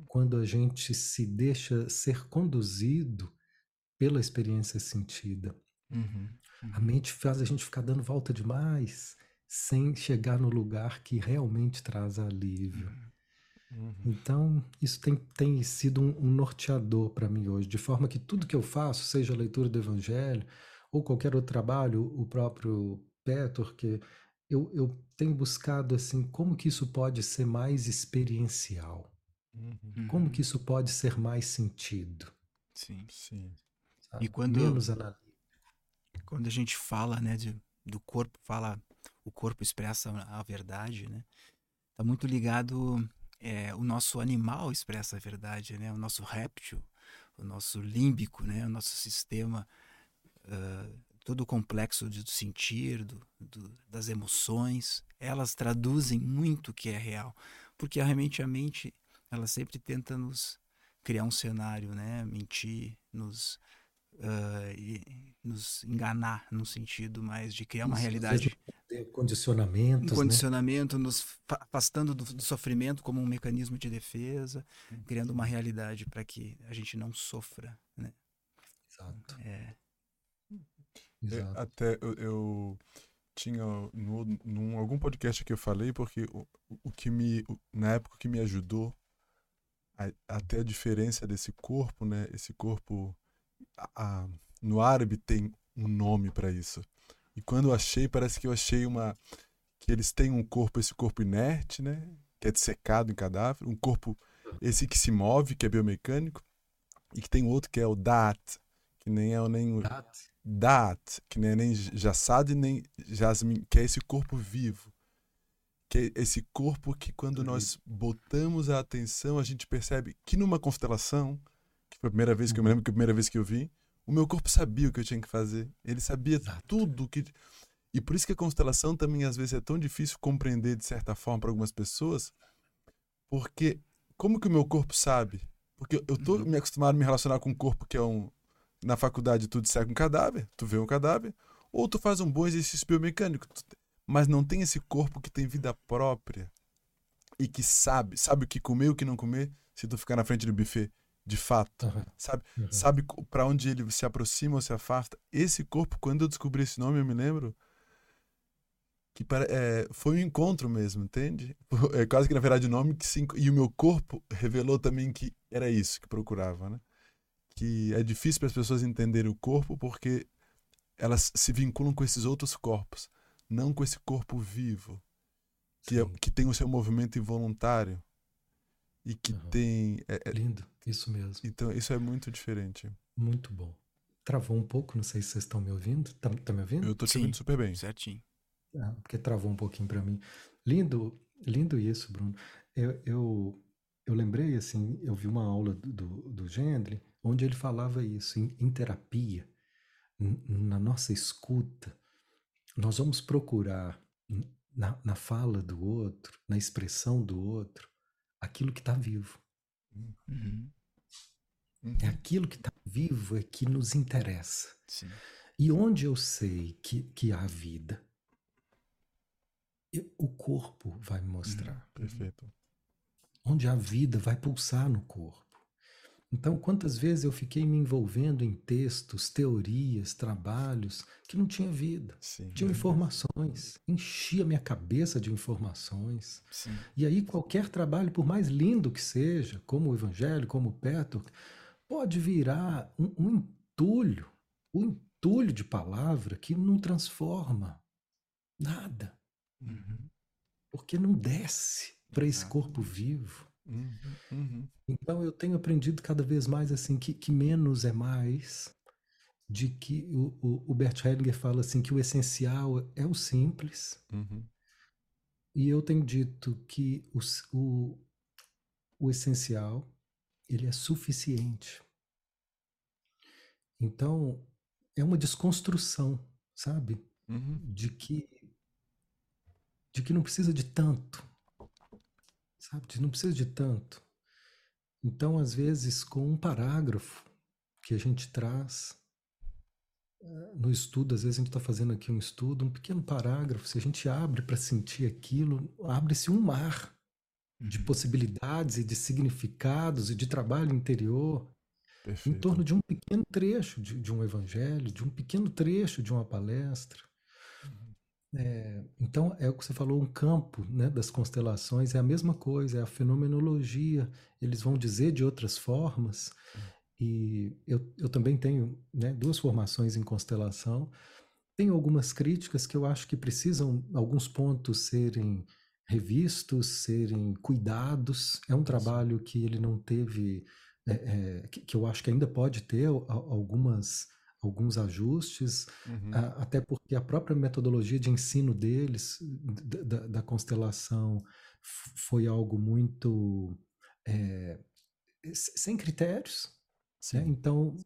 quando a gente se deixa ser conduzido pela experiência sentida. Uhum, uhum. A mente faz a gente ficar dando volta demais sem chegar no lugar que realmente traz alívio. Uhum. Então, isso tem, tem sido um, um norteador para mim hoje, de forma que tudo que eu faço, seja a leitura do Evangelho ou qualquer outro trabalho, o próprio Petor, que eu, eu tenho buscado assim, como que isso pode ser mais experiencial? Uhum. Como que isso pode ser mais sentido? Sim, sim. Sabe? E quando menos analítico. Quando a gente fala, né, de, do corpo, fala o corpo expressa a verdade, né? Tá muito ligado é, o nosso animal expressa a verdade, né? O nosso réptil, o nosso límbico, né? O nosso sistema uh, todo o complexo de sentir, do, do, das emoções, elas traduzem muito o que é real, porque realmente a mente ela sempre tenta nos criar um cenário, né, mentir, nos uh, e, nos enganar no sentido mais de criar uma Isso, realidade condicionamentos, um condicionamento, né? nos afastando do, do, sofrimento como um mecanismo de defesa, hum. criando uma realidade para que a gente não sofra, né? Exato. É, é, até eu, eu, tinha no, num algum podcast que eu falei porque o, o que me na época que me ajudou a, até a diferença desse corpo, né? Esse corpo a, no árabe tem um nome para isso. E quando eu achei, parece que eu achei uma que eles têm um corpo, esse corpo inerte, né? Que é dissecado em cadáver, um corpo esse que se move, que é biomecânico, e que tem outro que é o dat, que nem é nem o dat Dat, que nem é nem Jassad nem Jasmin, que é esse corpo vivo. Que é esse corpo que quando nós botamos a atenção, a gente percebe que numa constelação, que foi a primeira vez que eu me lembro que a primeira vez que eu vi, o meu corpo sabia o que eu tinha que fazer. Ele sabia Exato. tudo que e por isso que a constelação também às vezes é tão difícil compreender de certa forma para algumas pessoas, porque como que o meu corpo sabe? Porque eu tô uhum. me acostumado a me relacionar com um corpo que é um na faculdade tu disseca um cadáver, tu vê um cadáver, ou tu faz um bom exercício biomecânico, mas não tem esse corpo que tem vida própria e que sabe, sabe o que comer e o que não comer se tu ficar na frente do buffet. De fato. Uhum. Sabe, uhum. sabe para onde ele se aproxima ou se afasta. Esse corpo, quando eu descobri esse nome, eu me lembro que é, foi um encontro mesmo, entende? É quase que na verdade o nome que se, e o meu corpo revelou também que era isso que procurava, né? Que é difícil para as pessoas entenderem o corpo porque elas se vinculam com esses outros corpos, não com esse corpo vivo que, é, que tem o seu movimento involuntário e que uhum. tem é, é, lindo, isso mesmo. Então isso é muito diferente. Muito bom. Travou um pouco, não sei se vocês estão me ouvindo. Tá, tá me ouvindo? Eu tô te Sim, ouvindo super bem. Certinho. Ah, porque travou um pouquinho para mim. Lindo, lindo isso, Bruno. Eu, eu, eu lembrei, assim, eu vi uma aula do, do, do Gendry, onde ele falava isso, em, em terapia, na nossa escuta, nós vamos procurar na, na fala do outro, na expressão do outro, aquilo que está vivo. Uhum. É aquilo que está vivo é que nos interessa. Sim. E onde eu sei que, que há vida, o corpo vai me mostrar. Uhum. Perfeito. Onde a vida vai pulsar no corpo. Então, quantas vezes eu fiquei me envolvendo em textos, teorias, trabalhos que não tinha vida, Sim. tinham informações, enchia minha cabeça de informações. Sim. E aí qualquer trabalho, por mais lindo que seja, como o Evangelho, como o Petro, pode virar um, um entulho, um entulho de palavra que não transforma nada. Uhum. Porque não desce para esse corpo vivo. Uhum. Uhum. Então eu tenho aprendido cada vez mais assim que, que menos é mais, de que o, o, o Bert Hellinger fala assim que o essencial é o simples. Uhum. E eu tenho dito que o, o, o essencial ele é suficiente. Então é uma desconstrução, sabe? Uhum. De que de que não precisa de tanto, sabe? Não precisa de tanto. Então, às vezes, com um parágrafo que a gente traz eh, no estudo, às vezes a gente está fazendo aqui um estudo, um pequeno parágrafo, se a gente abre para sentir aquilo, abre-se um mar de uhum. possibilidades e de significados e de trabalho interior Perfeito. em torno de um pequeno trecho de, de um evangelho, de um pequeno trecho de uma palestra. É, então, é o que você falou, um campo né, das constelações é a mesma coisa, é a fenomenologia. Eles vão dizer de outras formas. E eu, eu também tenho né, duas formações em constelação. Tenho algumas críticas que eu acho que precisam, alguns pontos, serem revistos, serem cuidados. É um trabalho que ele não teve, é, é, que, que eu acho que ainda pode ter algumas alguns ajustes, uhum. até porque a própria metodologia de ensino deles, da, da constelação, foi algo muito é, sem critérios. Né? Então,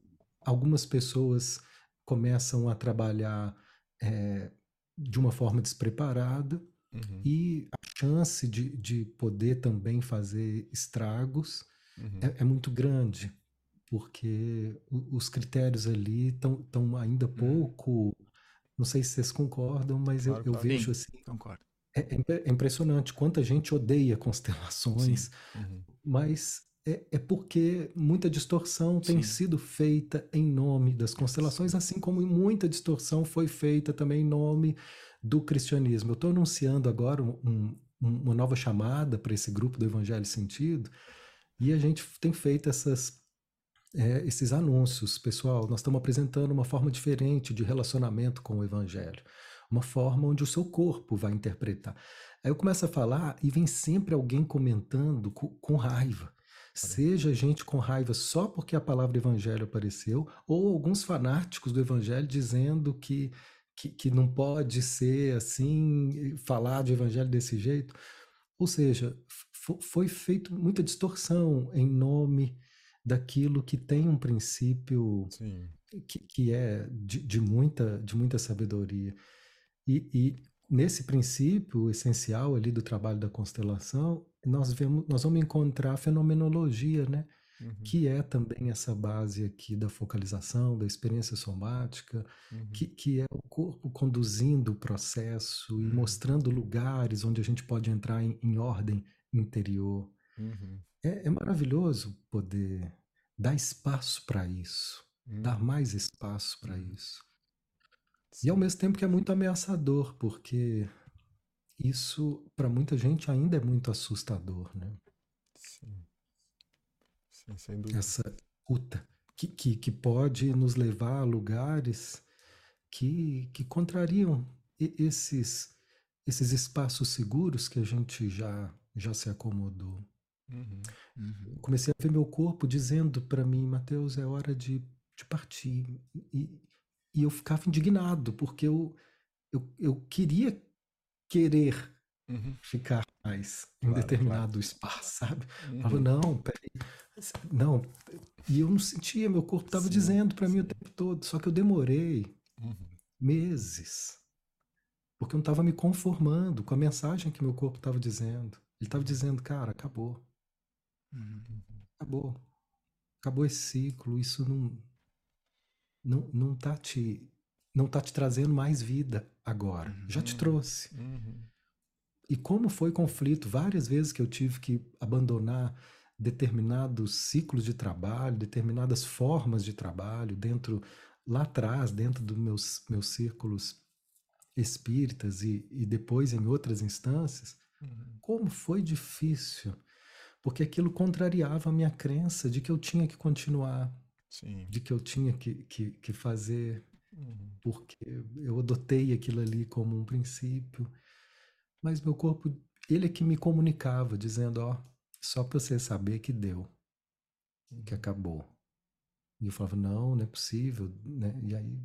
algumas pessoas começam a trabalhar é, de uma forma despreparada uhum. e a chance de, de poder também fazer estragos uhum. é, é muito grande porque os critérios ali estão ainda uhum. pouco. Não sei se vocês concordam, mas claro, eu, eu vejo assim. Concordo. É, é, é, impressionante quanta gente odeia constelações, uhum. mas é, é, porque muita distorção tem Sim. sido feita em nome das constelações, assim como muita distorção foi feita também em nome do cristianismo. Eu estou anunciando agora um, um, uma nova chamada para esse grupo do Evangelho Sentido, e a gente tem feito essas é, esses anúncios. Pessoal, nós estamos apresentando uma forma diferente de relacionamento com o Evangelho. Uma forma onde o seu corpo vai interpretar. Aí eu começo a falar e vem sempre alguém comentando com, com raiva. Seja gente com raiva só porque a palavra evangelho apareceu, ou alguns fanáticos do evangelho dizendo que, que, que não pode ser assim, falar de evangelho desse jeito. Ou seja, foi feito muita distorção em nome daquilo que tem um princípio que, que, é de, de, muita, de muita sabedoria. E, e, nesse princípio essencial ali do trabalho da constelação, nós, vemos, nós vamos encontrar a fenomenologia, né? Uhum. que é também essa base aqui da focalização, da experiência somática, uhum. que, que é o corpo conduzindo o processo e uhum. mostrando lugares onde a gente pode entrar em, em ordem interior. Uhum. É, é, maravilhoso poder dar espaço para isso, Hum, dar mais espaço para isso. E sim, ao mesmo tempo que é muito ameaçador, porque isso para muita gente ainda é muito assustador, né? sim, sim, sem dúvida. Essa escuta que, que, que pode nos levar a lugares que, que contrariam e- esses, esses espaços seguros que a gente já, já se acomodou. Uhum, Uhum. Comecei a ver meu corpo dizendo para mim, Mateus, é hora de, de partir. E, e eu ficava indignado, porque eu, eu, eu queria querer uhum, ficar mais em Claro, determinado espaço, sabe? Eu falava, uhum, não, peraí. Não. E eu não sentia, meu corpo estava dizendo para mim o tempo todo, só que eu demorei uhum, meses, porque eu não estava me conformando com a mensagem que meu corpo estava dizendo. Ele estava dizendo, cara, acabou, Uhum. uhum, acabou, acabou esse ciclo, isso não não, não tá te não tá te trazendo mais vida agora. Já te uhum, trouxe. uhum, E como foi conflito, várias vezes que eu tive que abandonar determinados ciclos de trabalho, determinadas formas de trabalho dentro lá atrás, dentro dos meus meus círculos espíritas e, e depois em outras instâncias, uhum, como foi difícil, porque aquilo contrariava a minha crença de que eu tinha que continuar, sim, de que eu tinha que, que, que fazer, uhum, porque eu adotei aquilo ali como um princípio. Mas meu corpo, ele é que me comunicava, dizendo: Ó, só para você saber que deu, que uhum, acabou. E eu falava: Não, não é possível, né? E aí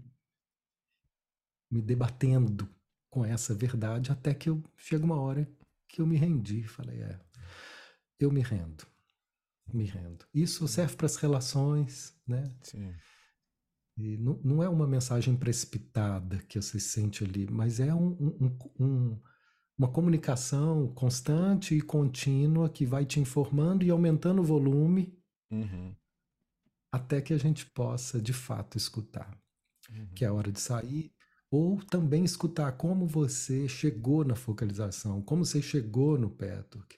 me debatendo com essa verdade até que eu chega uma hora que eu me rendi, falei: É, eu me rendo, me rendo. Isso serve para as relações, né? sim, E não, não é uma mensagem precipitada que você sente ali, mas é um, um- um- uma comunicação constante e contínua que vai te informando e aumentando o volume uhum, até que a gente possa de fato escutar, uhum, que é a hora de sair, ou também escutar como você chegou na focalização, como você chegou no Petroc.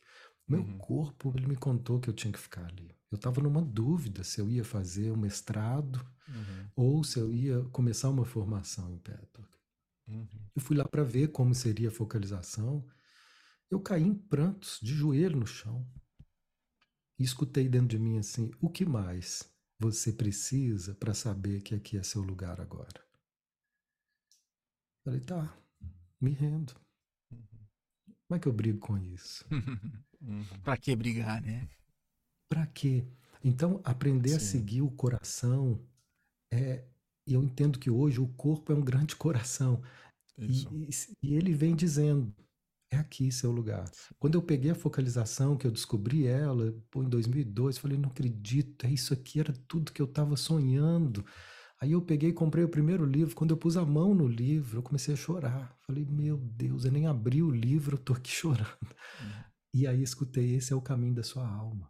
Meu uhum, corpo, ele me contou que eu tinha que ficar ali. Eu estava numa dúvida se eu ia fazer um mestrado uhum, ou se eu ia começar uma formação em Petroc. uhum, Eu fui lá para ver como seria a focalização. Eu caí em prantos, de joelho no chão. E escutei dentro de mim assim: o que mais você precisa para saber que aqui é seu lugar agora? Falei: tá, me rendo. Como é que eu brigo com isso? uhum, pra que brigar, né? Para quê? Então, aprender a sim, seguir o coração é. E eu entendo que hoje o corpo é um grande coração. E, e- e ele vem dizendo: é aqui seu lugar. Quando eu peguei a focalização, que eu descobri ela, pô, em 2002, falei: não acredito, é isso aqui, era tudo que eu estava sonhando. Aí eu peguei e comprei o primeiro livro. Quando eu pus a mão no livro, eu comecei a chorar. Falei: meu Deus, eu nem abri o livro, eu tô aqui chorando. uhum, E aí escutei: esse é o caminho da sua alma.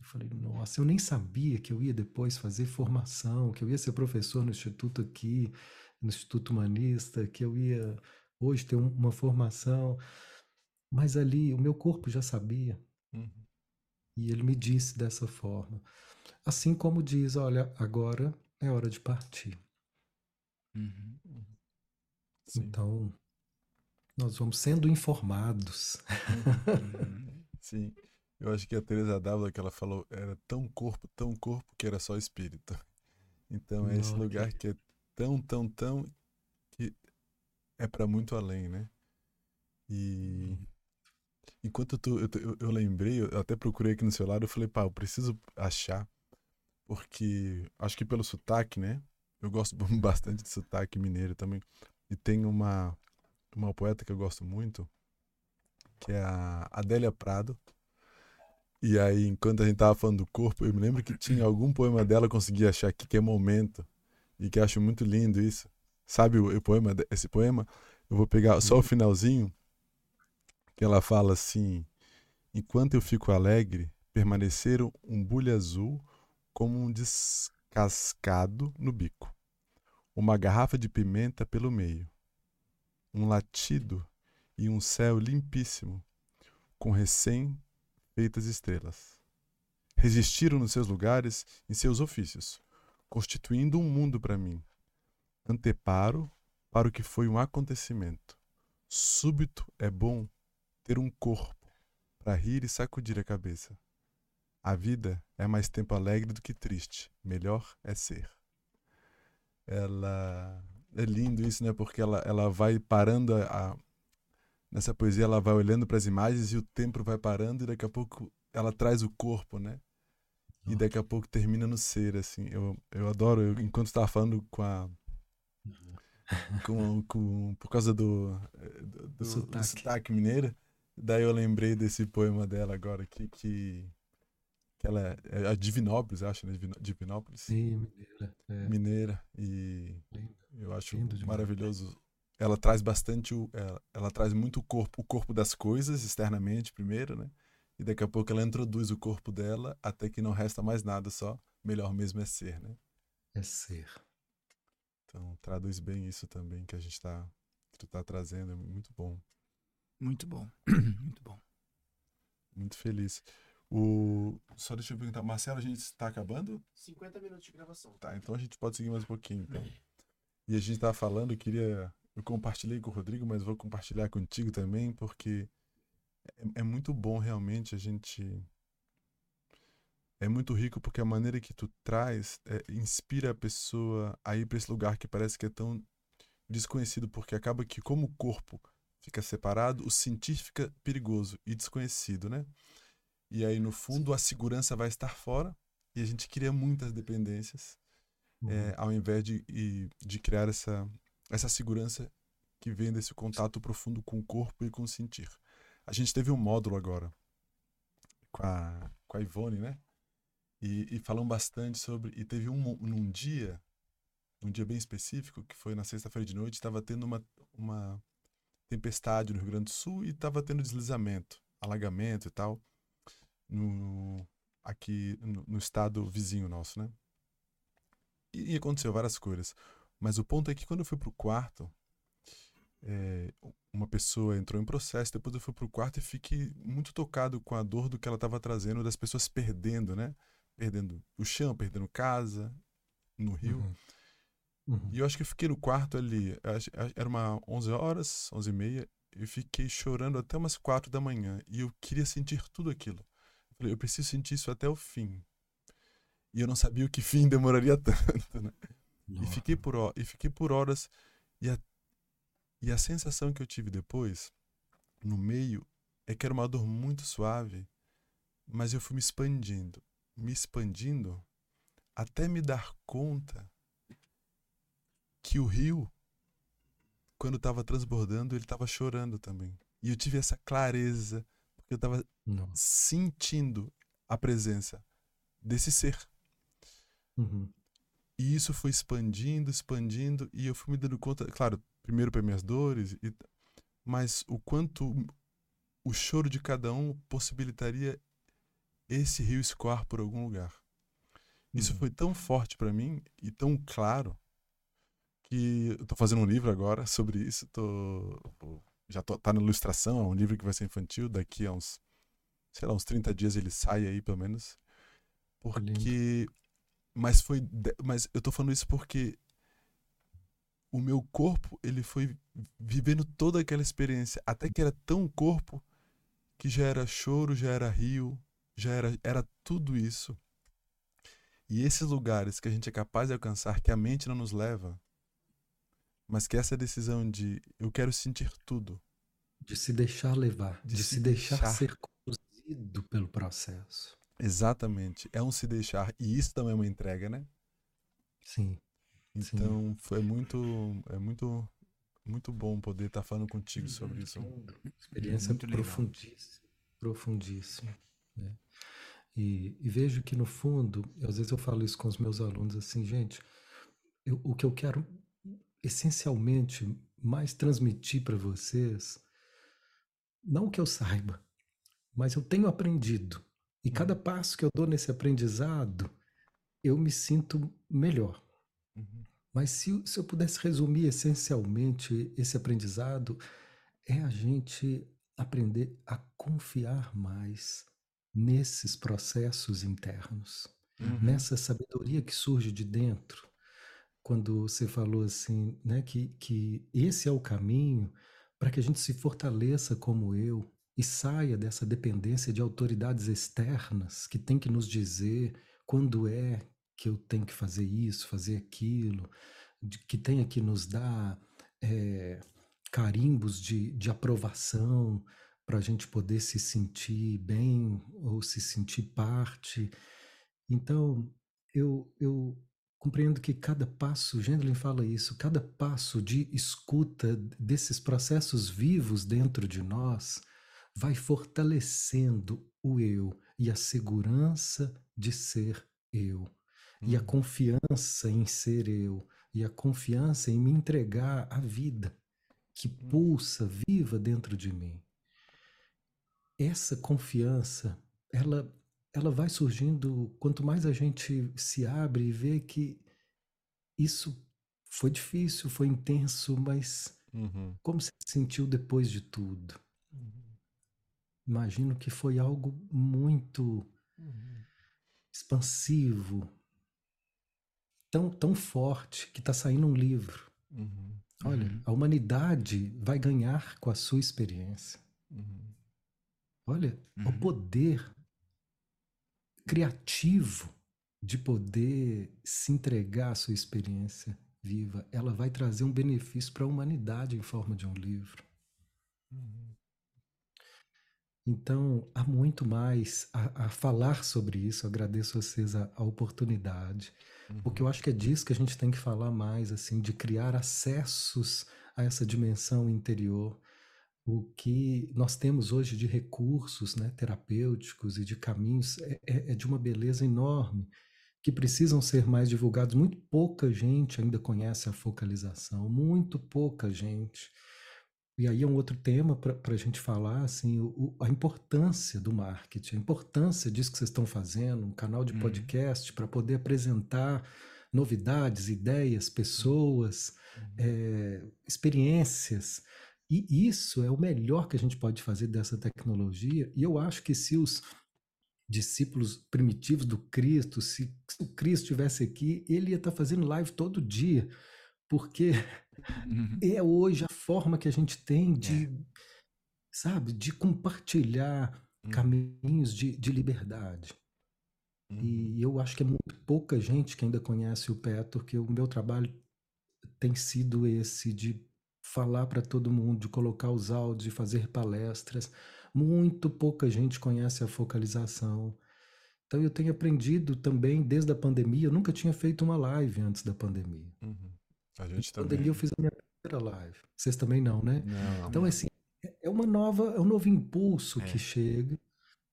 Eu falei, nossa, eu nem sabia que eu ia depois fazer formação, que eu ia ser professor no instituto aqui, no Instituto Humanista, que eu ia hoje ter um- uma formação. Mas ali o meu corpo já sabia uhum, e ele me disse dessa forma. Assim como diz, olha, agora é hora de partir. Uhum. uhum, Então, nós vamos sendo informados. uhum, Uhum. sim. Eu acho que a Teresa Dávila que ela falou era tão corpo, tão corpo que era só espírito. Então é esse que- lugar que é tão, tão, tão que é para muito além, né? E enquanto tu, eu, eu, eu lembrei, eu até procurei aqui no celular, eu falei, pá, eu preciso achar, porque acho que pelo sotaque, né? Eu gosto bastante de sotaque mineiro também. E tem uma, uma poeta que eu gosto muito, que é a Adélia Prado. E aí, enquanto a gente tava falando do corpo, eu me lembro que tinha algum poema dela, eu consegui achar aqui, que é Momento, e que eu acho muito lindo isso. Sabe o, o poema, de- esse poema? Eu vou pegar só o finalzinho, que ela fala assim: Enquanto eu fico alegre, permanecer um bule azul como um descascado no bico, uma garrafa de pimenta pelo meio, um latido e um céu limpíssimo, com recém-feitas estrelas. Resistiram nos seus lugares, em seus ofícios, constituindo um mundo para mim. Anteparo para o que foi um acontecimento. Súbito é bom ter um corpo para rir e sacudir a cabeça. A vida é mais tempo alegre do que triste. Melhor é ser. Ela é lindo isso, né? Porque ela, ela vai parando a, a nessa poesia ela vai olhando para as imagens e o tempo vai parando e daqui a pouco ela traz o corpo, né? E daqui a pouco termina no ser, assim. Eu, eu adoro, eu, enquanto estava falando com a. Com, com, por causa do, do, do, sotaque. do sotaque mineiro, daí eu lembrei desse poema dela agora aqui, que, que ela é a Divinópolis, acho, né? Divinópolis. Sim, mineira. É. Mineira. E Lindo. Eu acho Lindo maravilhoso. Ela traz bastante, o, ela, ela traz muito o corpo, o corpo das coisas externamente primeiro, né? E daqui a pouco ela introduz o corpo dela até que não resta mais nada, só melhor mesmo é ser, né? É ser. Então, traduz bem isso também que a gente está que tu tá trazendo, é muito bom. Muito bom. muito bom. Muito feliz. O... Só deixa eu perguntar, Marcelo, a gente está acabando? 50 minutos de gravação. Tá, então a gente pode seguir mais um pouquinho, então. E a gente estava falando, eu queria. Eu compartilhei com o Rodrigo, mas vou compartilhar contigo também, porque é, é muito bom realmente a gente. É muito rico porque a maneira que tu traz é, inspira a pessoa a ir para esse lugar que parece que é tão desconhecido, porque acaba que, como o corpo fica separado, o sentir fica perigoso e desconhecido, né? E aí, no fundo, a segurança vai estar fora e a gente cria muitas dependências, uhum. é, ao invés de, de criar essa, essa segurança que vem desse contato profundo com o corpo e com o sentir. A gente teve um módulo agora com a, com a Ivone, né? E, e falamos bastante sobre. E teve um num dia, um dia bem específico, que foi na sexta-feira de noite, estava tendo uma, uma tempestade no Rio Grande do Sul e estava tendo deslizamento, alagamento e tal, no, aqui no, no estado vizinho nosso, né? E, e, aconteceu várias coisas. Mas o ponto é que quando eu fui pro quarto, é, uma pessoa entrou em processo, depois eu fui pro quarto e fiquei muito tocado com a dor do que ela estava trazendo, das pessoas perdendo, né? Perdendo o chão, perdendo casa no rio. Uhum. Uhum. E eu acho que eu fiquei no quarto ali, era uma 11 horas, 11 e meia, e fiquei chorando até umas 4 da manhã. E eu queria sentir tudo aquilo. Eu falei, eu preciso sentir isso até o fim. E eu não sabia o que fim demoraria tanto, né? E fiquei, por, e fiquei por horas, e a, e a sensação que eu tive depois, no meio, é que era uma dor muito suave, mas eu fui me expandindo, me expandindo, até me dar conta que o rio, quando estava transbordando, ele estava chorando também. E eu tive essa clareza, porque eu estava sentindo a presença desse ser. Uhum. E isso foi expandindo, expandindo, e eu fui me dando conta, claro, primeiro para minhas dores, e, mas o quanto o choro de cada um possibilitaria esse rio escoar por algum lugar. Isso uhum. foi tão forte para mim e tão claro que eu tô fazendo um livro agora sobre isso, tô, já tô, tá na ilustração, é um livro que vai ser infantil, daqui a uns, sei lá, uns 30 dias ele sai aí, pelo menos. Porque mas foi mas eu tô falando isso porque o meu corpo, ele foi vivendo toda aquela experiência, até que era tão corpo que já era choro, já era rio, já era, era tudo isso. E esses lugares que a gente é capaz de alcançar, que a mente não nos leva, mas que essa decisão de eu quero sentir tudo. De se deixar levar, de, de se, se deixar, deixar ser conduzido pelo processo. Exatamente. É um se deixar. E isso também é uma entrega, né? Sim. Então Sim. foi muito, é muito, muito bom poder estar falando contigo sobre isso. Experiência muito profundíssima, profundíssima. Né? E, e, vejo que no fundo, às vezes eu falo isso com os meus alunos assim, gente, eu, o que eu quero essencialmente mais transmitir para vocês, não o que eu saiba, mas eu tenho aprendido. E cada passo que eu dou nesse aprendizado, eu me sinto melhor. Uhum. Mas se, se eu pudesse resumir essencialmente esse aprendizado, é a gente aprender a confiar mais nesses processos internos, uhum. nessa sabedoria que surge de dentro. Quando você falou assim, né, que, que esse é o caminho para que a gente se fortaleça como eu e saia dessa dependência de autoridades externas que tem que nos dizer quando é que eu tenho que fazer isso, fazer aquilo, que tenha que nos dar é, carimbos de, de aprovação para a gente poder se sentir bem ou se sentir parte. Então, eu, eu compreendo que cada passo, Gendlin fala isso, cada passo de escuta desses processos vivos dentro de nós vai fortalecendo o eu e a segurança de ser eu, e a hum. confiança em ser eu, e a confiança em me entregar à vida que hum. pulsa viva dentro de mim. Essa confiança, ela ela vai surgindo quanto mais a gente se abre e vê que isso foi difícil, foi intenso, mas uhum. como se sentiu depois de tudo? Uhum. Imagino que foi algo muito uhum. expansivo, tão, tão forte, que está saindo um livro. Uhum. Olha, uhum. a humanidade vai ganhar com a sua experiência. Uhum. Olha, o poder criativo de poder se entregar à sua experiência viva, ela vai trazer um benefício para a humanidade em forma de um livro. Uhum. Então, há muito mais a, a, falar sobre isso. Eu agradeço a vocês a, a oportunidade, uhum. porque eu acho que é disso que a gente tem que falar mais, assim, de criar acessos a essa dimensão interior o que nós temos hoje de recursos né, terapêuticos e de caminhos é, é, é, de uma beleza enorme, que precisam ser mais divulgados. Muito pouca gente ainda conhece a focalização, muito pouca gente. E aí é um outro tema para a gente falar, assim, o, a importância do marketing, a importância disso que vocês estão fazendo, um canal de uhum. podcast para poder apresentar novidades, ideias, pessoas, uhum. é, experiências e isso é o melhor que a gente pode fazer dessa tecnologia. E eu acho que se os discípulos primitivos do Cristo, se, se o Cristo estivesse aqui, ele ia estar tá fazendo live todo dia, porque uhum. é hoje a forma que a gente tem de, é. sabe, de compartilhar uhum. caminhos de, de liberdade. Uhum. E eu acho que é muito pouca gente que ainda conhece o Pé, porque o meu trabalho tem sido esse de falar para todo mundo, de colocar os áudios, de fazer palestras. Muito pouca gente conhece a focalização. Então eu tenho aprendido também desde a pandemia. Eu nunca tinha feito uma live antes da pandemia. Uhum. A gente Na pandemia eu fiz a minha primeira live. Vocês também não, né? Não, então, assim, é uma nova, é um novo impulso é. que chega.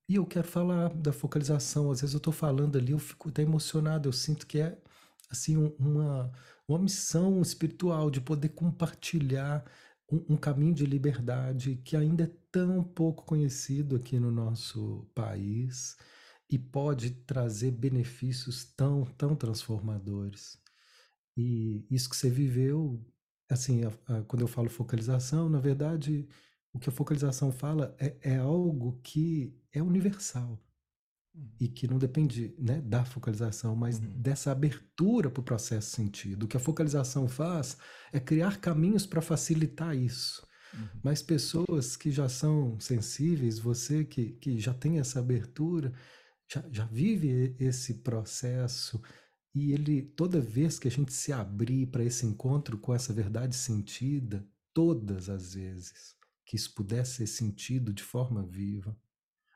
E eu quero falar da focalização. Às vezes eu estou falando ali, eu fico até emocionado. Eu sinto que é assim uma uma missão espiritual de poder compartilhar um, um, caminho de liberdade que ainda é tão pouco conhecido aqui no nosso país e pode trazer benefícios tão, tão transformadores. E isso que você viveu, assim, a, a, quando eu falo focalização, na verdade, o que a focalização fala é, é algo que é universal e que não depende né, da focalização, mas uhum. dessa abertura para o processo sentido. O que a focalização faz é criar caminhos para facilitar isso. Uhum. Mas pessoas que já são sensíveis, você que, que já tem essa abertura, já, já vive esse processo e ele toda vez que a gente se abrir para esse encontro com essa verdade sentida, todas as vezes que isso pudesse ser sentido de forma viva,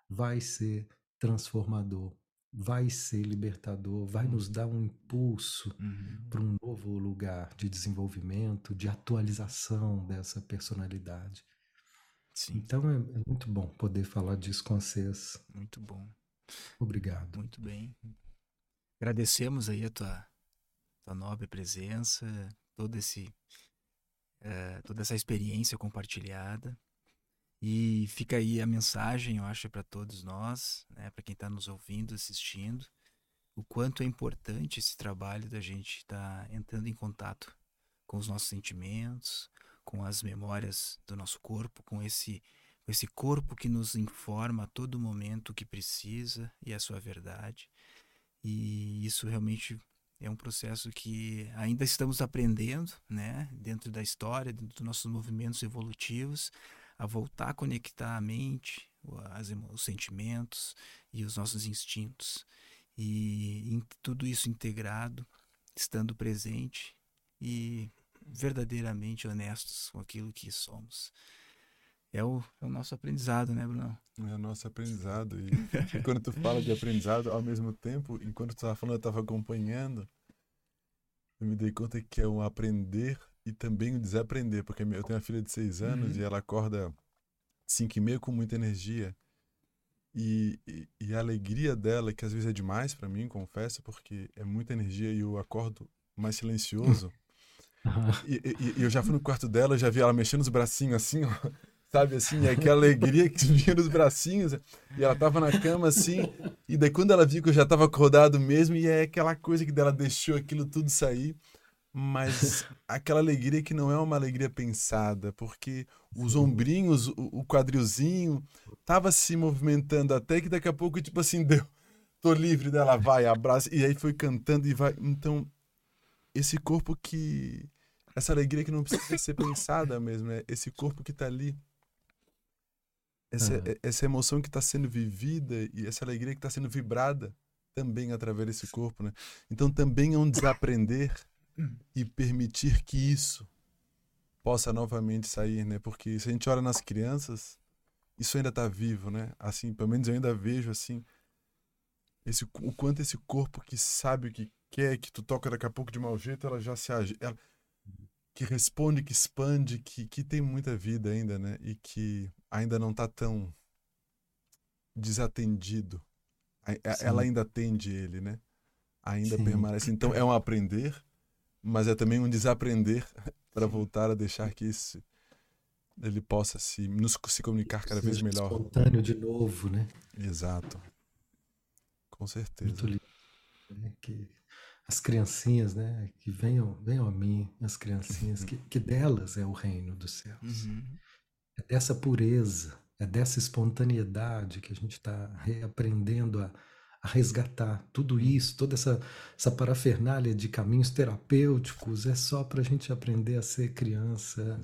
vai ser transformador, vai ser libertador, vai nos dar um impulso uhum. para um novo lugar de desenvolvimento, de atualização dessa personalidade. Sim. Então é, é, muito bom poder falar disso com vocês. Muito bom. Obrigado. Muito bem. Agradecemos aí a tua, tua nobre presença, todo esse, uh, toda essa experiência compartilhada. E fica aí a mensagem, eu acho, para todos nós, né, para quem está nos ouvindo, assistindo, o quanto é importante esse trabalho da gente estar tá entrando em contato com os nossos sentimentos, com as memórias do nosso corpo, com esse, esse corpo que nos informa a todo momento o que precisa e a sua verdade. E isso realmente é um processo que ainda estamos aprendendo, né, dentro da história, dentro dos nossos movimentos evolutivos, a voltar a conectar a mente, as, os sentimentos e os nossos instintos. E em tudo isso integrado, estando presente e verdadeiramente honestos com aquilo que somos. É o, é o nosso aprendizado, né, Bruno? É o nosso aprendizado. E, e quando tu fala de aprendizado, ao mesmo tempo, enquanto tu estava falando, eu estava acompanhando, eu me dei conta que é um aprender e também um desaprender, porque eu tenho uma filha de seis anos uhum. e ela acorda cinco e meia com muita energia. E, e, e, a alegria dela, que às vezes é demais para mim, confesso, porque é muita energia e eu acordo mais silencioso. e, e, eu já fui no quarto dela, já vi ela mexendo os bracinhos assim, ó, sabe assim, aquela alegria que vinha nos bracinhos. E ela tava na cama assim, e daí quando ela viu que eu já tava acordado mesmo, e é aquela coisa que dela deixou aquilo tudo sair mas aquela alegria que não é uma alegria pensada, porque os ombrinhos, o, o quadrilzinho, tava se movimentando até que daqui a pouco, tipo assim, deu, tô livre dela, vai, abraça, e aí foi cantando e vai. Então, esse corpo que. Essa alegria que não precisa ser pensada mesmo, né? Esse corpo que tá ali. Essa, uhum. essa emoção que está sendo vivida e essa alegria que está sendo vibrada também através desse corpo, né? Então também é um desaprender e permitir que isso possa novamente sair, né? Porque se a gente olha nas crianças, isso ainda está vivo, né? Assim, pelo menos eu ainda vejo assim esse o quanto esse corpo que sabe o que quer, que tu toca daqui a pouco de mau jeito, ela já se age, ela, que responde, que expande, que, que tem muita vida ainda, né? E que ainda não está tão desatendido. Ela ainda atende ele, né? Ainda Sim. permanece. Então é um aprender mas é também um desaprender para voltar a deixar que isso ele possa se nos se comunicar cada vez melhor. Espontâneo de novo, né? Exato. Com certeza. Muito lindo, né? Que as criancinhas, né? Que venham, venham a mim, as criancinhas, que, que delas é o reino dos céus. Uhum. É dessa pureza, é dessa espontaneidade que a gente está reaprendendo a a resgatar tudo isso, toda essa, essa parafernália de caminhos terapêuticos, é só para a gente aprender a ser criança,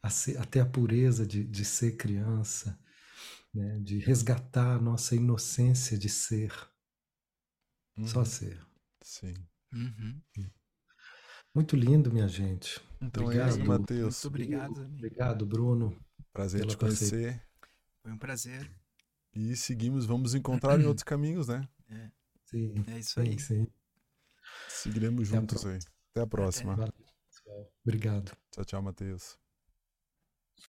a, ser, a ter a pureza de, de ser criança, né? de resgatar a nossa inocência de ser. Uhum. Só ser. Sim. Uhum. Muito lindo, minha gente. Então obrigado, é isso, Matheus. Muito obrigado. Amigo. Obrigado, Bruno. Prazer te conhecer. Foi um prazer. E seguimos, vamos encontrar em outros caminhos, né? É. Sim. É isso aí. Sim. Seguiremos juntos aí. Até a próxima. Valeu, Obrigado. Tchau, tchau, Matheus.